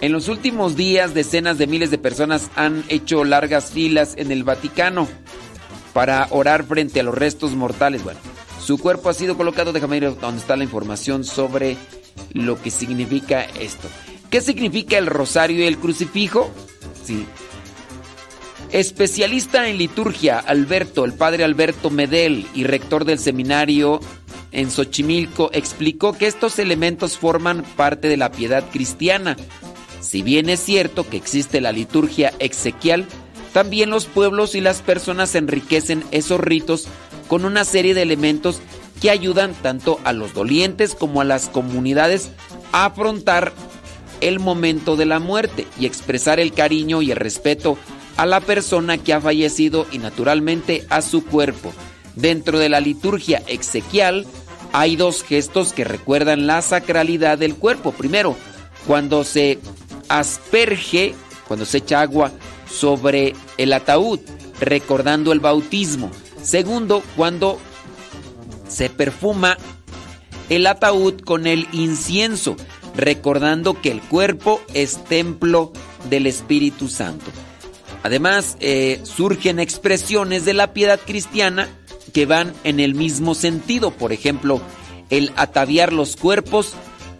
[SPEAKER 1] En los últimos días, decenas de miles de personas han hecho largas filas en el Vaticano para orar frente a los restos mortales. Bueno, su cuerpo ha sido colocado, déjame ir donde está la información sobre lo que significa esto. ¿Qué significa el rosario y el crucifijo? Sí. Especialista en liturgia, Alberto, el padre Alberto Medel y rector del seminario en Xochimilco, explicó que estos elementos forman parte de la piedad cristiana. Si bien es cierto que existe la liturgia exequial, también los pueblos y las personas enriquecen esos ritos con una serie de elementos que ayudan tanto a los dolientes como a las comunidades a afrontar el momento de la muerte y expresar el cariño y el respeto a la persona que ha fallecido y naturalmente a su cuerpo. Dentro de la liturgia exequial hay dos gestos que recuerdan la sacralidad del cuerpo. Primero, cuando se asperge, cuando se echa agua sobre el ataúd, recordando el bautismo. Segundo, cuando se perfuma el ataúd con el incienso, recordando que el cuerpo es templo del Espíritu Santo. Además, eh, surgen expresiones de la piedad cristiana que van en el mismo sentido. Por ejemplo, el ataviar los cuerpos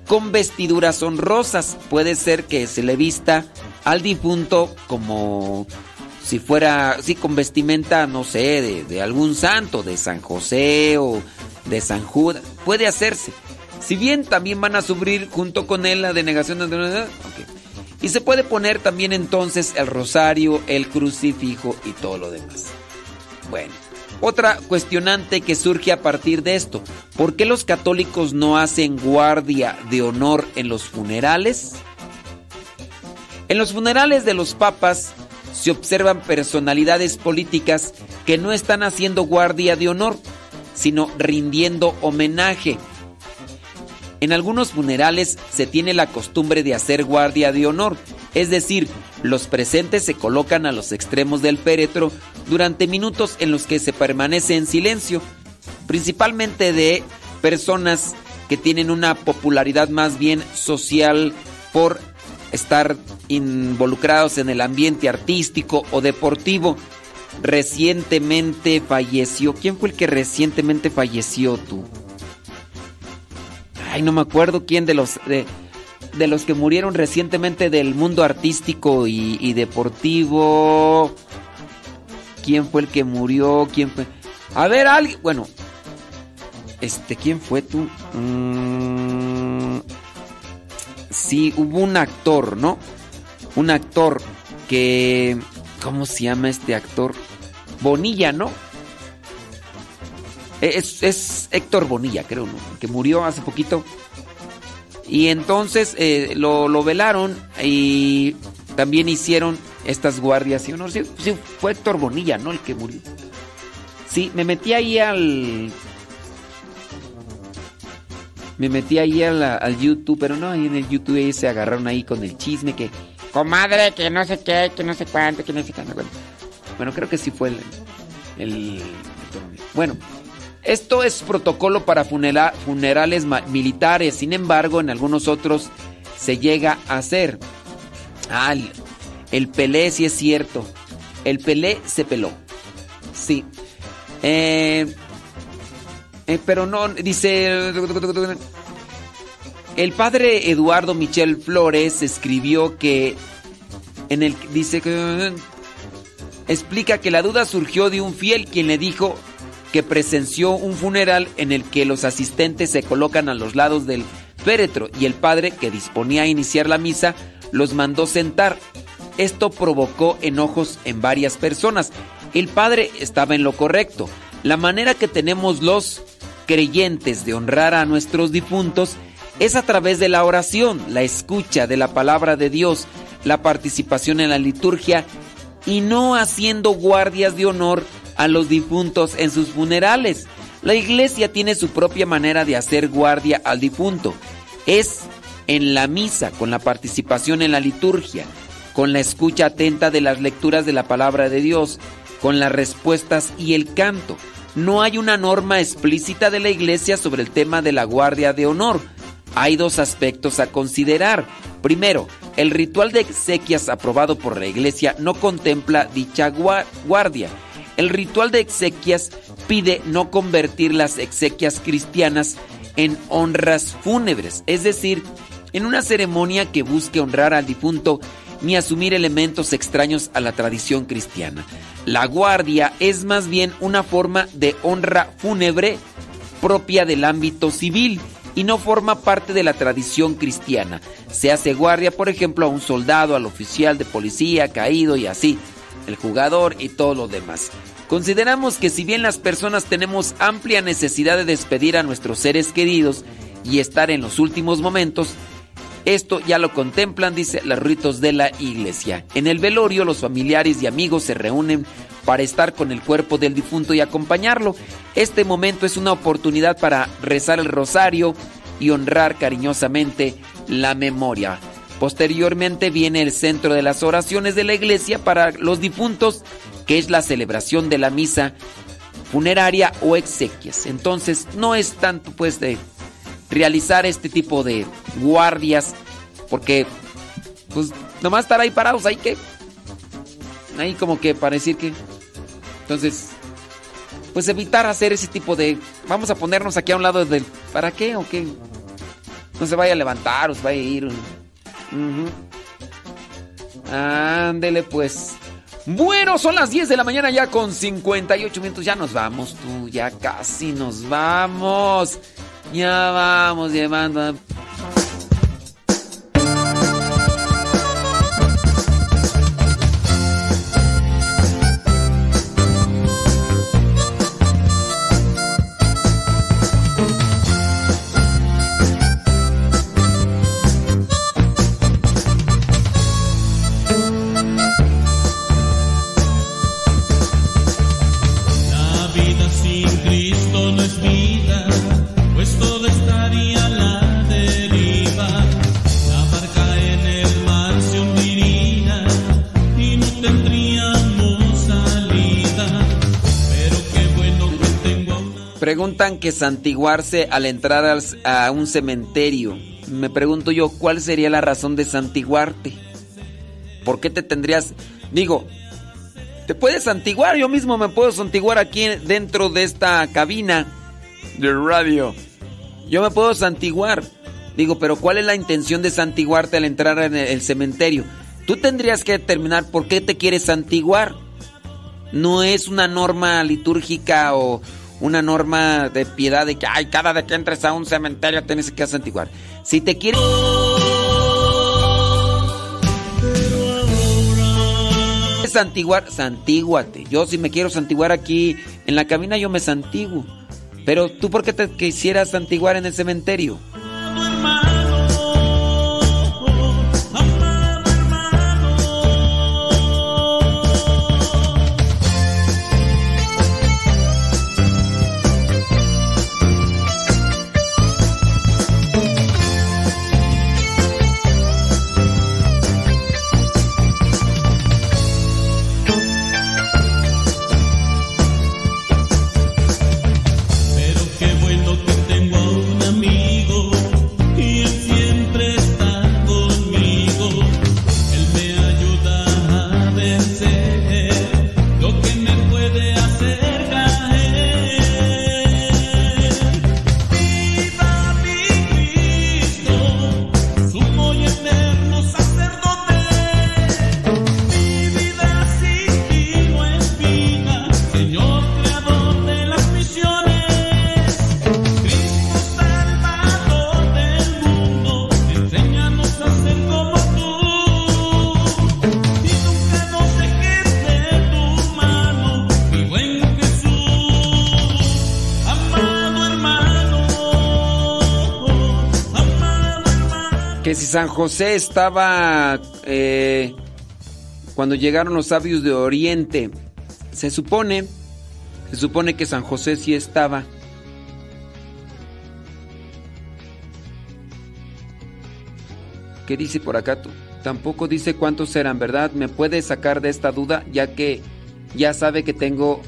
[SPEAKER 1] con vestiduras honrosas. Puede ser que se le vista al difunto como si fuera, sí, con vestimenta, no sé, de, de algún santo, de San José o de San Judas. Puede hacerse. Si bien también van a sufrir junto con él la denegación de... Ok. Y se puede poner también entonces el rosario, el crucifijo y todo lo demás. Bueno, otra cuestionante que surge a partir de esto. ¿Por qué los católicos no hacen guardia de honor en los funerales? En los funerales de los papas se observan personalidades políticas que no están haciendo guardia de honor, sino rindiendo homenaje. En algunos funerales se tiene la costumbre de hacer guardia de honor, es decir, los presentes se colocan a los extremos del féretro durante minutos en los que se permanece en silencio, principalmente de personas que tienen una popularidad más bien social por estar involucrados en el ambiente artístico o deportivo. Recientemente falleció. ¿Quién fue el que recientemente falleció tú? Ay, no me acuerdo quién de los de, los que murieron recientemente del mundo artístico y, deportivo. ¿Quién fue el que murió? ¿Quién fue? A ver, alguien. Bueno, este, ¿quién fue tú? Mm, sí, hubo un actor, ¿no? Un actor que. ¿Cómo se llama este actor? Bonilla, ¿no? Es, es Héctor Bonilla, creo, ¿no? Que murió hace poquito. Y entonces eh, lo, lo, velaron y también hicieron estas guardias. ¿sí, no? sí, sí, fue Héctor Bonilla, ¿no? El que murió. Sí, me metí ahí al. Me metí ahí al, al YouTube, pero no, ahí en el YouTube ahí se agarraron ahí con el chisme que. Comadre, que no sé qué, que no sé cuánto, que no sé cuánto. Bueno, creo que sí fue el. el bueno, esto es protocolo para funera funerales militares, sin embargo, en algunos otros se llega a hacer. Ah, el, el Pelé sí es cierto. El Pelé se peló. Sí. Eh, eh, pero no, dice... El padre Eduardo Michel Flores escribió que... En el dice que... Explica que la duda surgió de un fiel quien le dijo que presenció un funeral en el que los asistentes se colocan a los lados del féretro y el padre, que disponía a iniciar la misa, los mandó sentar. Esto provocó enojos en varias personas. El padre estaba en lo correcto. La manera que tenemos los creyentes de honrar a nuestros difuntos es a través de la oración, la escucha de la palabra de Dios, la participación en la liturgia y no haciendo guardias de honor a los difuntos en sus funerales. La iglesia tiene su propia manera de hacer guardia al difunto. Es en la misa, con la participación en la liturgia, con la escucha atenta de las lecturas de la palabra de Dios, con las respuestas y el canto. No hay una norma explícita de la iglesia sobre el tema de la guardia de honor. Hay dos aspectos a considerar. Primero, el ritual de exequias aprobado por la iglesia no contempla dicha guardia. El ritual de exequias pide no convertir las exequias cristianas en honras fúnebres, es decir, en una ceremonia que busque honrar al difunto ni asumir elementos extraños a la tradición cristiana. La guardia es más bien una forma de honra fúnebre propia del ámbito civil y no forma parte de la tradición cristiana. Se hace guardia, por ejemplo, a un soldado, al oficial de policía caído y así, el jugador y todo lo demás. Consideramos que si bien las personas tenemos amplia necesidad de despedir a nuestros seres queridos y estar en los últimos momentos, esto ya lo contemplan, dice, los ritos de la iglesia. En el velorio los familiares y amigos se reúnen para estar con el cuerpo del difunto y acompañarlo. Este momento es una oportunidad para rezar el rosario y honrar cariñosamente la memoria. Posteriormente viene el centro de las oraciones de la iglesia para los difuntos, que es la celebración de la misa funeraria o exequias. Entonces, no es tanto pues de realizar este tipo de guardias, porque pues nomás estar ahí parados, ahí que, ahí como que para decir que, entonces, pues evitar hacer ese tipo de, vamos a ponernos aquí a un lado del, ¿para qué o qué? No se vaya a levantar o se vaya a ir. Ándele pues. Bueno, son las 10 de la mañana ya con 58 minutos. Ya nos vamos, tú. Ya casi nos vamos. Ya vamos llevando.
[SPEAKER 11] La
[SPEAKER 1] santiguarse al entrar a un cementerio. Me pregunto yo, ¿cuál sería la razón de santiguarte? ¿Por qué te tendrías... Digo, te puedes santiguar, yo mismo me puedo santiguar aquí dentro de esta cabina de radio. Yo me puedo santiguar. Digo, pero ¿cuál es la intención de santiguarte al entrar en el cementerio? Tú tendrías que determinar por qué te quieres santiguar. No es una norma litúrgica o una norma de piedad de que, ay, cada vez que entres a un cementerio tienes que santiguar. Si te quieres... Santiguar, santíguate. Yo si me quiero santiguar aquí en la cabina, yo me santiguo. Pero tú, ¿por qué te quisieras santiguar en el cementerio? San José estaba eh, cuando llegaron los sabios de Oriente, se supone, se supone que San José sí estaba. ¿Qué dice por acá? Tampoco dice cuántos eran, ¿verdad? ¿Me puede sacar de esta duda? Ya que ya sabe que tengo...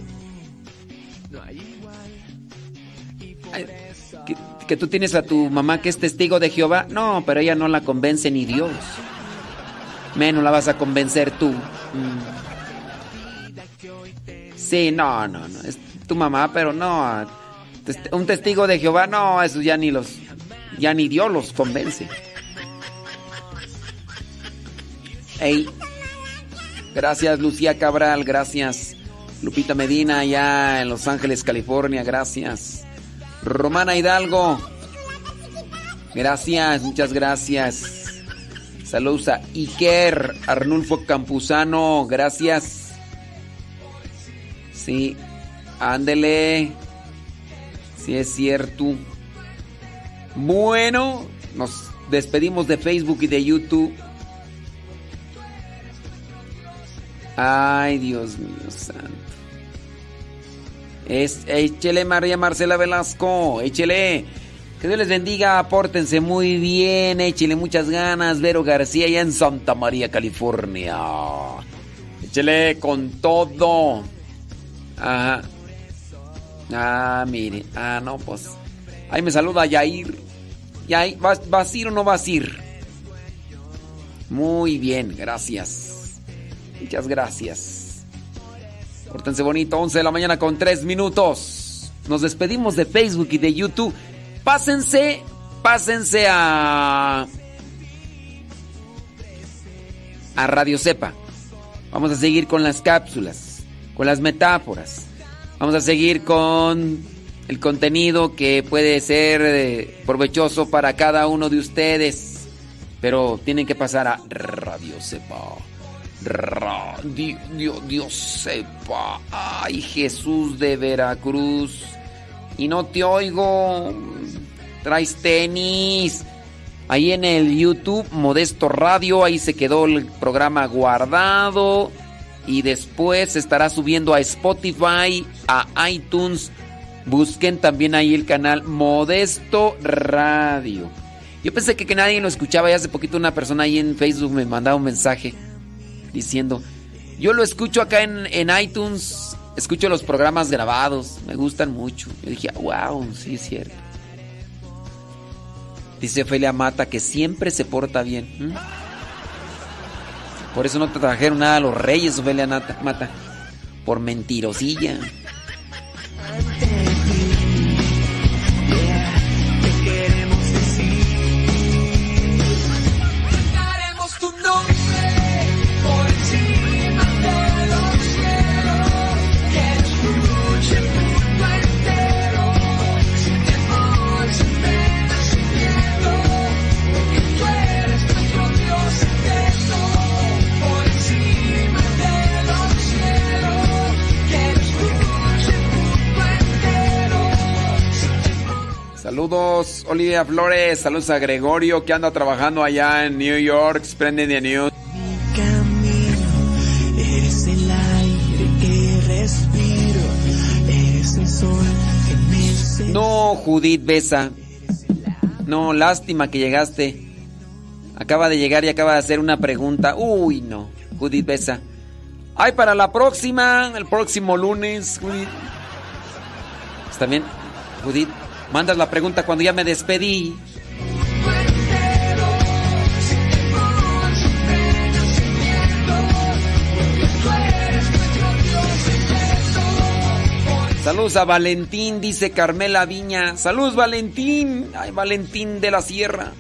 [SPEAKER 1] que, tú tienes a tu mamá que es testigo de Jehová. No, pero ella no la convence ni Dios. Menos la vas a convencer tú. Mm. Sí, no, no, no. Es tu mamá, pero no. Un testigo de Jehová, no, eso ya ni los. Ya ni Dios los convence. Ey. Gracias, Lucía Cabral. Gracias. Lupita Medina, allá en Los Ángeles, California. Gracias. Romana Hidalgo. Gracias, muchas gracias. Saludos a Iker Arnulfo Campuzano. Gracias. Sí, ándele. Sí, es cierto. Bueno, nos despedimos de Facebook y de YouTube. Ay, Dios mío santo. Es, échele María Marcela Velasco, échele. Que Dios les bendiga, apórtense muy bien, échele muchas ganas. Vero García allá en Santa María, California. Échele con todo. Ajá. Ah, mire. Ah, no, pues. Ahí me saluda Yair. Yair, ¿vas, ¿vas ir o no vas a ir? Muy bien, gracias. Muchas gracias. Pórtense bonito, 11 de la mañana con 3 minutos. Nos despedimos de Facebook y de YouTube. Pásense, pásense a. a Radio Cepa. Vamos a seguir con las cápsulas, con las metáforas. Vamos a seguir con el contenido que puede ser eh, provechoso para cada uno de ustedes. Pero tienen que pasar a Radio Cepa. Radio Dios sepa. Ay, Jesús de Veracruz. Y no te oigo. Traes tenis. Ahí en el YouTube, Modesto Radio, ahí se quedó el programa guardado. Y después estará subiendo a Spotify, a iTunes. Busquen también ahí el canal Modesto Radio. Yo pensé que, que nadie lo escuchaba y hace poquito una persona ahí en Facebook me mandaba un mensaje diciendo, yo lo escucho acá en, en iTunes, escucho los programas grabados, me gustan mucho. Yo dije, wow, sí es cierto. Dice Ofelia Mata que siempre se porta bien. Por eso no te trajeron nada a los reyes, Ofelia Mata. Por mentirosilla. Saludos, Olivia Flores. Saludos a Gregorio que anda trabajando allá en New York. Splendid the News.
[SPEAKER 4] Eres el aire que respiro, eres el sol que me
[SPEAKER 1] No, Judith Besa. No, lástima que llegaste. Acaba de llegar y acaba de hacer una pregunta. Uy, no, Judith Besa. Ay, para la próxima, el próximo lunes, Judith. Está bien, Judith. Mandas la pregunta cuando ya me despedí. Saludos a Valentín, dice Carmela Viña. Saludos, Valentín. Ay, Valentín de la Sierra.